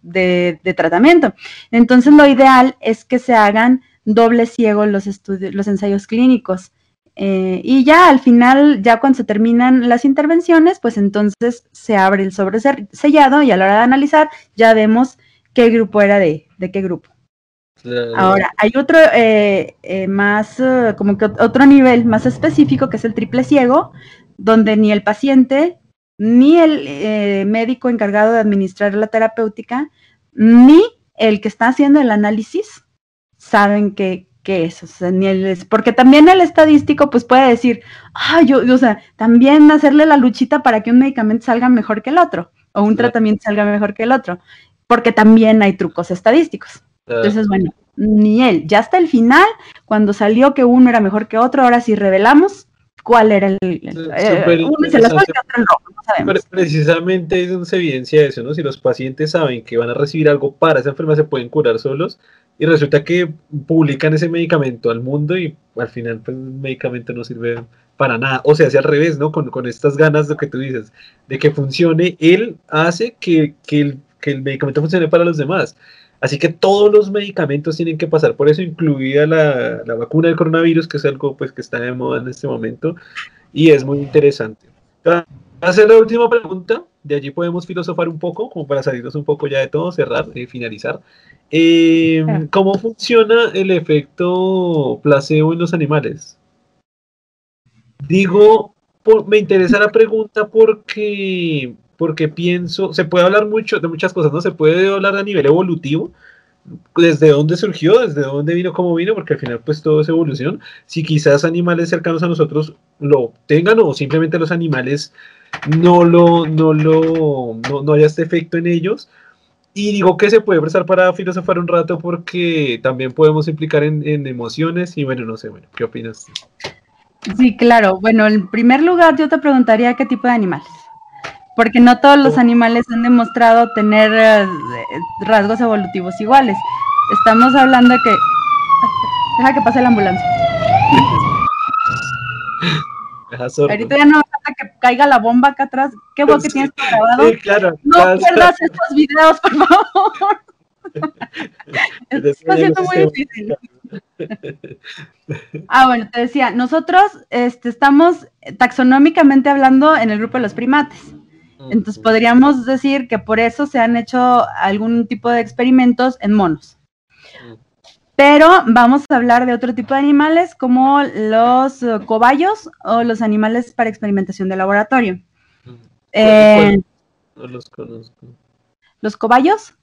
de tratamiento. Entonces, lo ideal es que se hagan doble ciego los estudios, los ensayos clínicos eh, y ya al final, ya cuando se terminan las intervenciones, pues entonces se abre el sobre sellado y a la hora de analizar ya vemos qué grupo era de, de qué grupo. Ahora, hay otro eh, eh, más, como que otro nivel más específico que es el triple ciego, donde ni el paciente, ni el médico encargado de administrar la terapéutica, ni el que está haciendo el análisis saben que, que eso, porque también el estadístico pues puede decir, ah, yo, o sea, también hacerle la luchita para que un medicamento salga mejor que el otro, o un tratamiento salga mejor que el otro, porque también hay trucos estadísticos. Entonces, bueno, ni él, ya hasta el final, cuando salió que uno era mejor que otro, ahora sí revelamos cuál era el, eh, uno se otro no, sabemos. Precisamente es donde se evidencia eso, ¿no? Si los pacientes saben que van a recibir algo para esa enfermedad, se pueden curar solos, y resulta que publican ese medicamento al mundo y al final pues el medicamento no sirve para nada. O sea, hace al revés, ¿no? Con, con, estas ganas de que tú dices, de que funcione, él hace que, que, el, que el medicamento funcione para los demás. Así que todos los medicamentos tienen que pasar por eso, incluida la, la, vacuna del coronavirus, que es algo pues, que está de moda en este momento, y es muy interesante. Hacer la última pregunta, de allí podemos filosofar un poco, como para salirnos un poco ya de todo, cerrar y finalizar. Eh, ¿Cómo funciona el efecto placebo en los animales? Digo, me interesa la pregunta porque, porque pienso, se puede hablar mucho de muchas cosas, ¿no? Se puede hablar a nivel evolutivo, desde dónde surgió, desde dónde vino, cómo vino, porque al final pues todo es evolución. Si quizás animales cercanos a nosotros lo tengan o simplemente los animales no lo, no lo, no, no haya este efecto en ellos, y digo que se puede prestar para filosofar un rato porque también podemos implicar en, emociones y bueno, no sé, bueno, ¿qué opinas? Sí, claro. Bueno, en primer lugar yo te preguntaría qué tipo de animales. Porque no todos los oh. animales han demostrado tener eh, rasgos evolutivos iguales. Estamos hablando de que... Deja que pase la ambulancia. Ahorita ya no falta que caiga la bomba acá atrás. ¿Qué vos que tienes grabado? Sí, claro. No pierdas estos videos, por favor. Está siendo muy difícil. Ah, bueno, te decía, nosotros este, estamos taxonómicamente hablando en el grupo de los primates. Entonces podríamos decir que por eso se han hecho algún tipo de experimentos en monos. Pero vamos a hablar de otro tipo de animales como los cobayos o los animales para experimentación de laboratorio. Eh, no los conozco. ¿Los cobayos?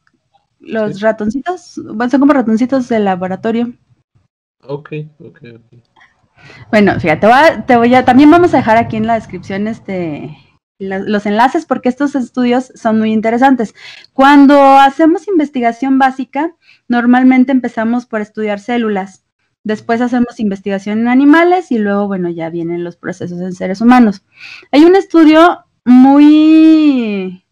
Los ratoncitos, bueno, son como ratoncitos de laboratorio. Ok, ok, ok. Bueno, fíjate, te voy a, también vamos a dejar aquí en la descripción este, los enlaces porque estos estudios son muy interesantes. Cuando hacemos investigación básica, normalmente empezamos por estudiar células, después hacemos investigación en animales y luego, bueno, ya vienen los procesos en seres humanos. Hay un estudio muy...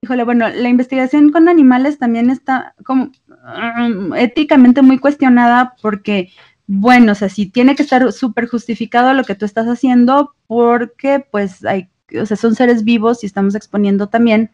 Híjole, bueno, la investigación con animales también está como mm, éticamente muy cuestionada porque bueno, o sea, sí tiene que estar súper justificado lo que tú estás haciendo porque pues hay o sea, son seres vivos y estamos exponiendo también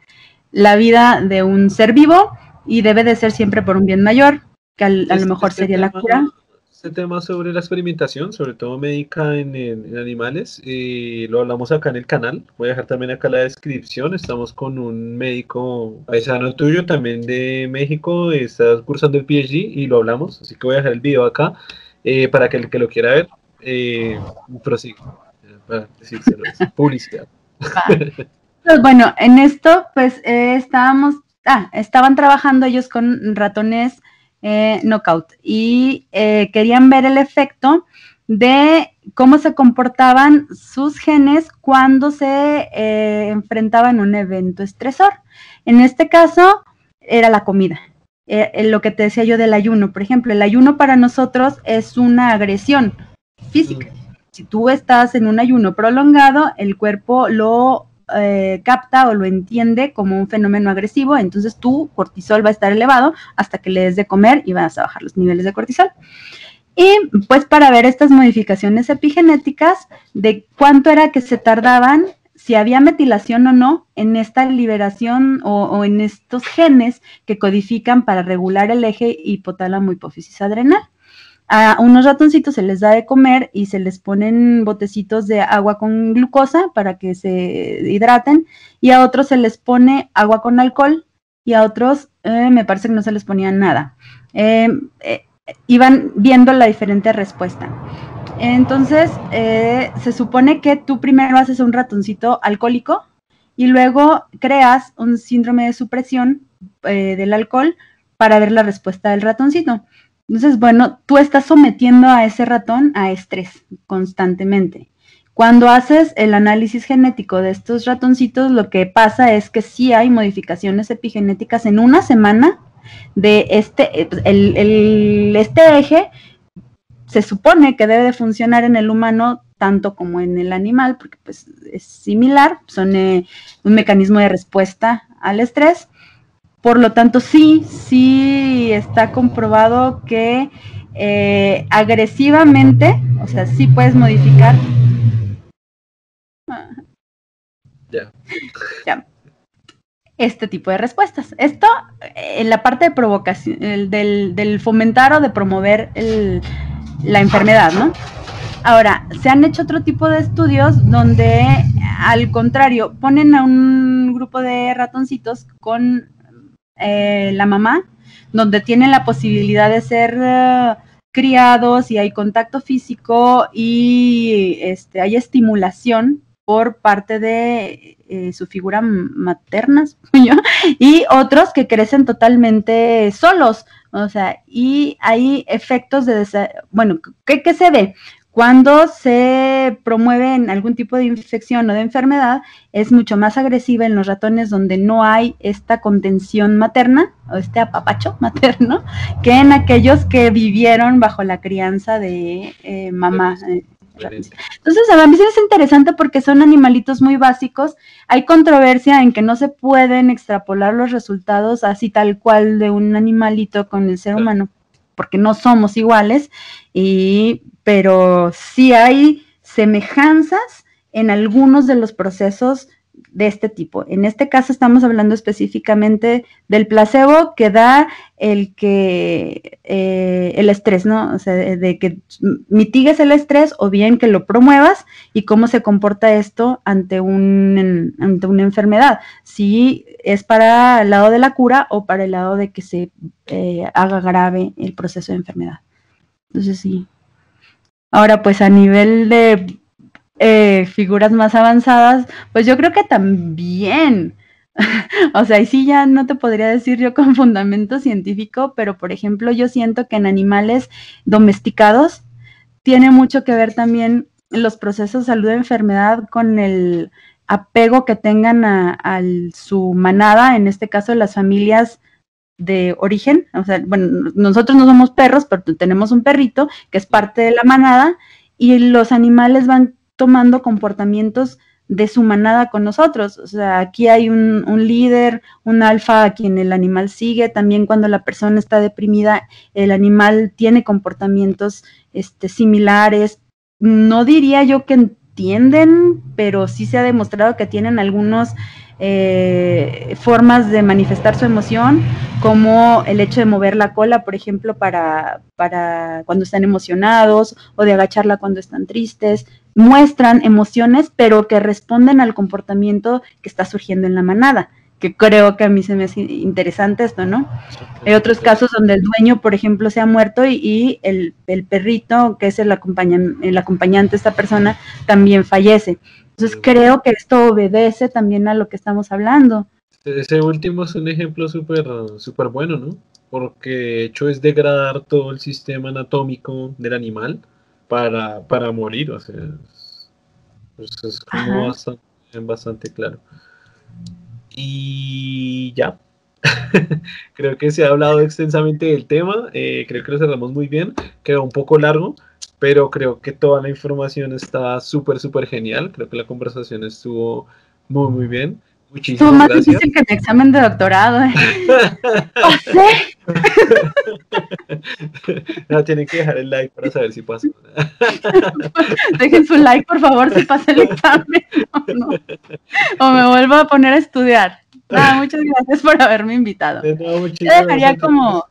la vida de un ser vivo y debe de ser siempre por un bien mayor, que a lo este mejor sería la cura. Este tema sobre la experimentación, sobre todo médica en, animales, eh, lo hablamos acá en el canal. Voy a dejar también acá la descripción. Estamos con un médico paisano tuyo, también de México, estás cursando el PhD y lo hablamos, así que voy a dejar el video acá eh, para que el que lo quiera ver eh, prosiga. Para decírselo, publicidad. Pues bueno, en esto pues eh, estábamos ah, estaban trabajando ellos con ratones eh, knockout y eh, querían ver el efecto de cómo se comportaban sus genes cuando se eh, enfrentaban a un evento estresor. En este caso, era la comida. lo que te decía yo del ayuno, por ejemplo, el ayuno para nosotros es una agresión física. Si tú estás en un ayuno prolongado, el cuerpo lo eh, capta o lo entiende como un fenómeno agresivo, entonces tu cortisol va a estar elevado hasta que le des de comer y vas a bajar los niveles de cortisol. Y pues para ver estas modificaciones epigenéticas de cuánto era que se tardaban, si había metilación o no en esta liberación o, o en estos genes que codifican para regular el eje hipotálamo hipófisis adrenal. A unos ratoncitos se les da de comer y se les ponen botecitos de agua con glucosa para que se hidraten y a otros se les pone agua con alcohol y a otros eh, me parece que no se les ponía nada. Em, eh, iban viendo la diferente respuesta. Entonces, eh, se supone que tú primero haces un ratoncito alcohólico y luego creas un síndrome de supresión del alcohol para ver la respuesta del ratoncito. Entonces, bueno, tú estás sometiendo a ese ratón a estrés constantemente. Cuando haces el análisis genético de estos ratoncitos, lo que pasa es que sí hay modificaciones epigenéticas en una semana de este, el, este eje se supone que debe de funcionar en el humano tanto como en el animal, porque pues es similar, son eh, un mecanismo de respuesta al estrés. Por lo tanto, sí, sí está comprobado que eh, agresivamente, o sea, sí puedes modificar. Ya. Este tipo de respuestas. Esto en la parte de provocación, del, del fomentar o de promover la enfermedad, ¿no? Ahora, se han hecho otro tipo de estudios donde, al contrario, ponen a un grupo de ratoncitos con eh, la mamá, donde tienen la posibilidad de ser eh, criados y hay contacto físico y este, hay estimulación por parte de eh, su figura materna y otros que crecen totalmente solos, o sea, y hay efectos de, bueno, ¿qué, ¿qué, se ve? Cuando se promueve algún tipo de infección o de enfermedad, es mucho más agresiva en los ratones donde no hay esta contención materna o este apapacho materno que en aquellos que vivieron bajo la crianza de eh, mamá. Eh, Entonces, a mí es interesante porque son animalitos muy básicos. Hay controversia en que no se pueden extrapolar los resultados así tal cual de un animalito con el ser humano, porque no somos iguales. Y pero sí hay semejanzas en algunos de los procesos de este tipo. En este caso estamos hablando específicamente del placebo que da el que eh, el estrés, ¿no? O sea, de, que mitigues el estrés o bien que lo promuevas y cómo se comporta esto ante, un, ante una enfermedad. Si es para el lado de la cura o para el lado de que se eh, haga grave el proceso de enfermedad. Entonces sí, Ahora, pues a nivel de eh, figuras más avanzadas, pues yo creo que también. o sea, y sí ya no te podría decir yo con fundamento científico, pero por ejemplo yo siento que en animales domesticados tiene mucho que ver también los procesos de salud de enfermedad con el apego que tengan a, su manada, en este caso las familias de origen, o sea, bueno, nosotros no somos perros, pero tenemos un perrito que es parte de la manada y los animales van tomando comportamientos de su manada con nosotros. O sea, aquí hay un, líder, un alfa a quien el animal sigue. También cuando la persona está deprimida, el animal tiene comportamientos este, similares. No diría yo que entienden, pero sí se ha demostrado que tienen algunos eh, formas de manifestar su emoción, como el hecho de mover la cola, por ejemplo, para, para cuando están emocionados o de agacharla cuando están tristes. Muestran emociones, pero que responden al comportamiento que está surgiendo en la manada que creo que a mí se me hace interesante esto, ¿no? Hay otros casos donde el dueño, por ejemplo, se ha muerto y, el, perrito, que es el, el acompañante de esta persona, también fallece. Entonces creo que esto obedece también a lo que estamos hablando. Ese último es un ejemplo súper super bueno, ¿no? Porque de hecho es degradar todo el sistema anatómico del animal para, para morir, o sea, es, es como bastante, bastante claro. Y ya, creo que se ha hablado extensamente del tema, eh, creo que lo cerramos muy bien, quedó un poco largo, pero creo que toda la información está súper, súper genial, creo que la conversación estuvo muy, muy bien. Muchísimas Estuvo más gracias. difícil que mi examen de doctorado. ¿eh? Pasé. no, tienen que dejar el like para saber si pasó. Dejen su like, por favor, si pasé el examen. O, no. o me vuelvo a poner a estudiar. Nada, muchas gracias por haberme invitado. De Yo dejaría como,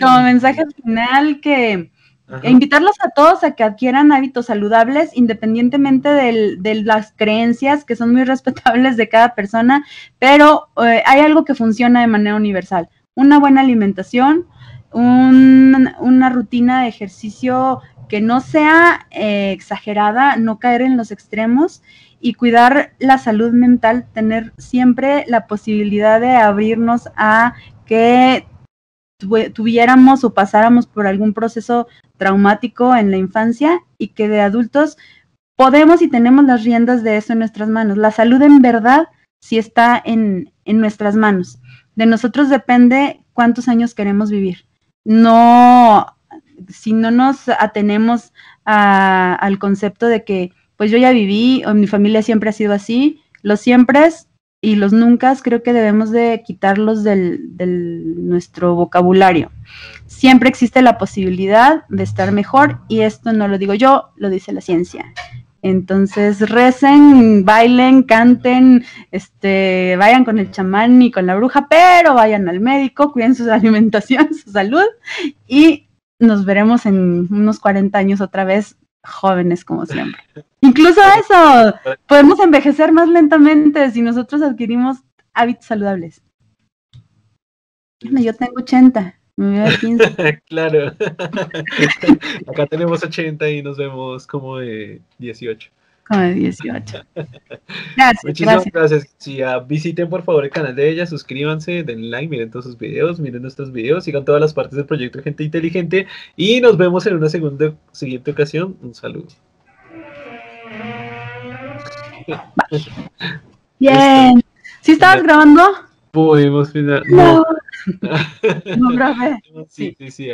como mensaje final que Invitarlos a todos a que adquieran hábitos saludables independientemente del- de las creencias que son muy respetables de cada persona, pero eh, hay algo que funciona de manera universal. Una buena alimentación, un- una rutina de ejercicio que no sea eh, exagerada, no caer en los extremos y cuidar la salud mental, tener siempre la posibilidad de abrirnos a que tuviéramos o pasáramos por algún proceso traumático en la infancia y que de adultos podemos y tenemos las riendas de eso en nuestras manos. La salud en verdad sí está en, en nuestras manos. De nosotros depende cuántos años queremos vivir. No, si no nos atenemos al concepto de que, pues yo ya viví, o mi familia siempre ha sido así, los siempre y los nunca creo que debemos de quitarlos del, nuestro vocabulario. Siempre existe la posibilidad de estar mejor y esto no lo digo yo, lo dice la ciencia. Entonces recen, bailen, canten, este, vayan con el chamán y con la bruja, pero vayan al médico, cuiden su alimentación, su salud y nos veremos en unos 40 años otra vez jóvenes como siempre. Incluso eso, podemos envejecer más lentamente si nosotros adquirimos hábitos saludables. Yo tengo 80, me veo de 15. claro. Acá tenemos 80 y nos vemos como de 18. Como de 18. Gracias, Muchísimas gracias. gracias. Ah, visiten por favor el canal de ella, suscríbanse, denle like, miren todos sus videos, miren nuestros videos, sigan todas las partes del proyecto Gente Inteligente y nos vemos en una segunda siguiente ocasión. Un saludo. Bien. ¿Sí estabas grabando? Pudimos final. No, no grabé. sí, sí, sí.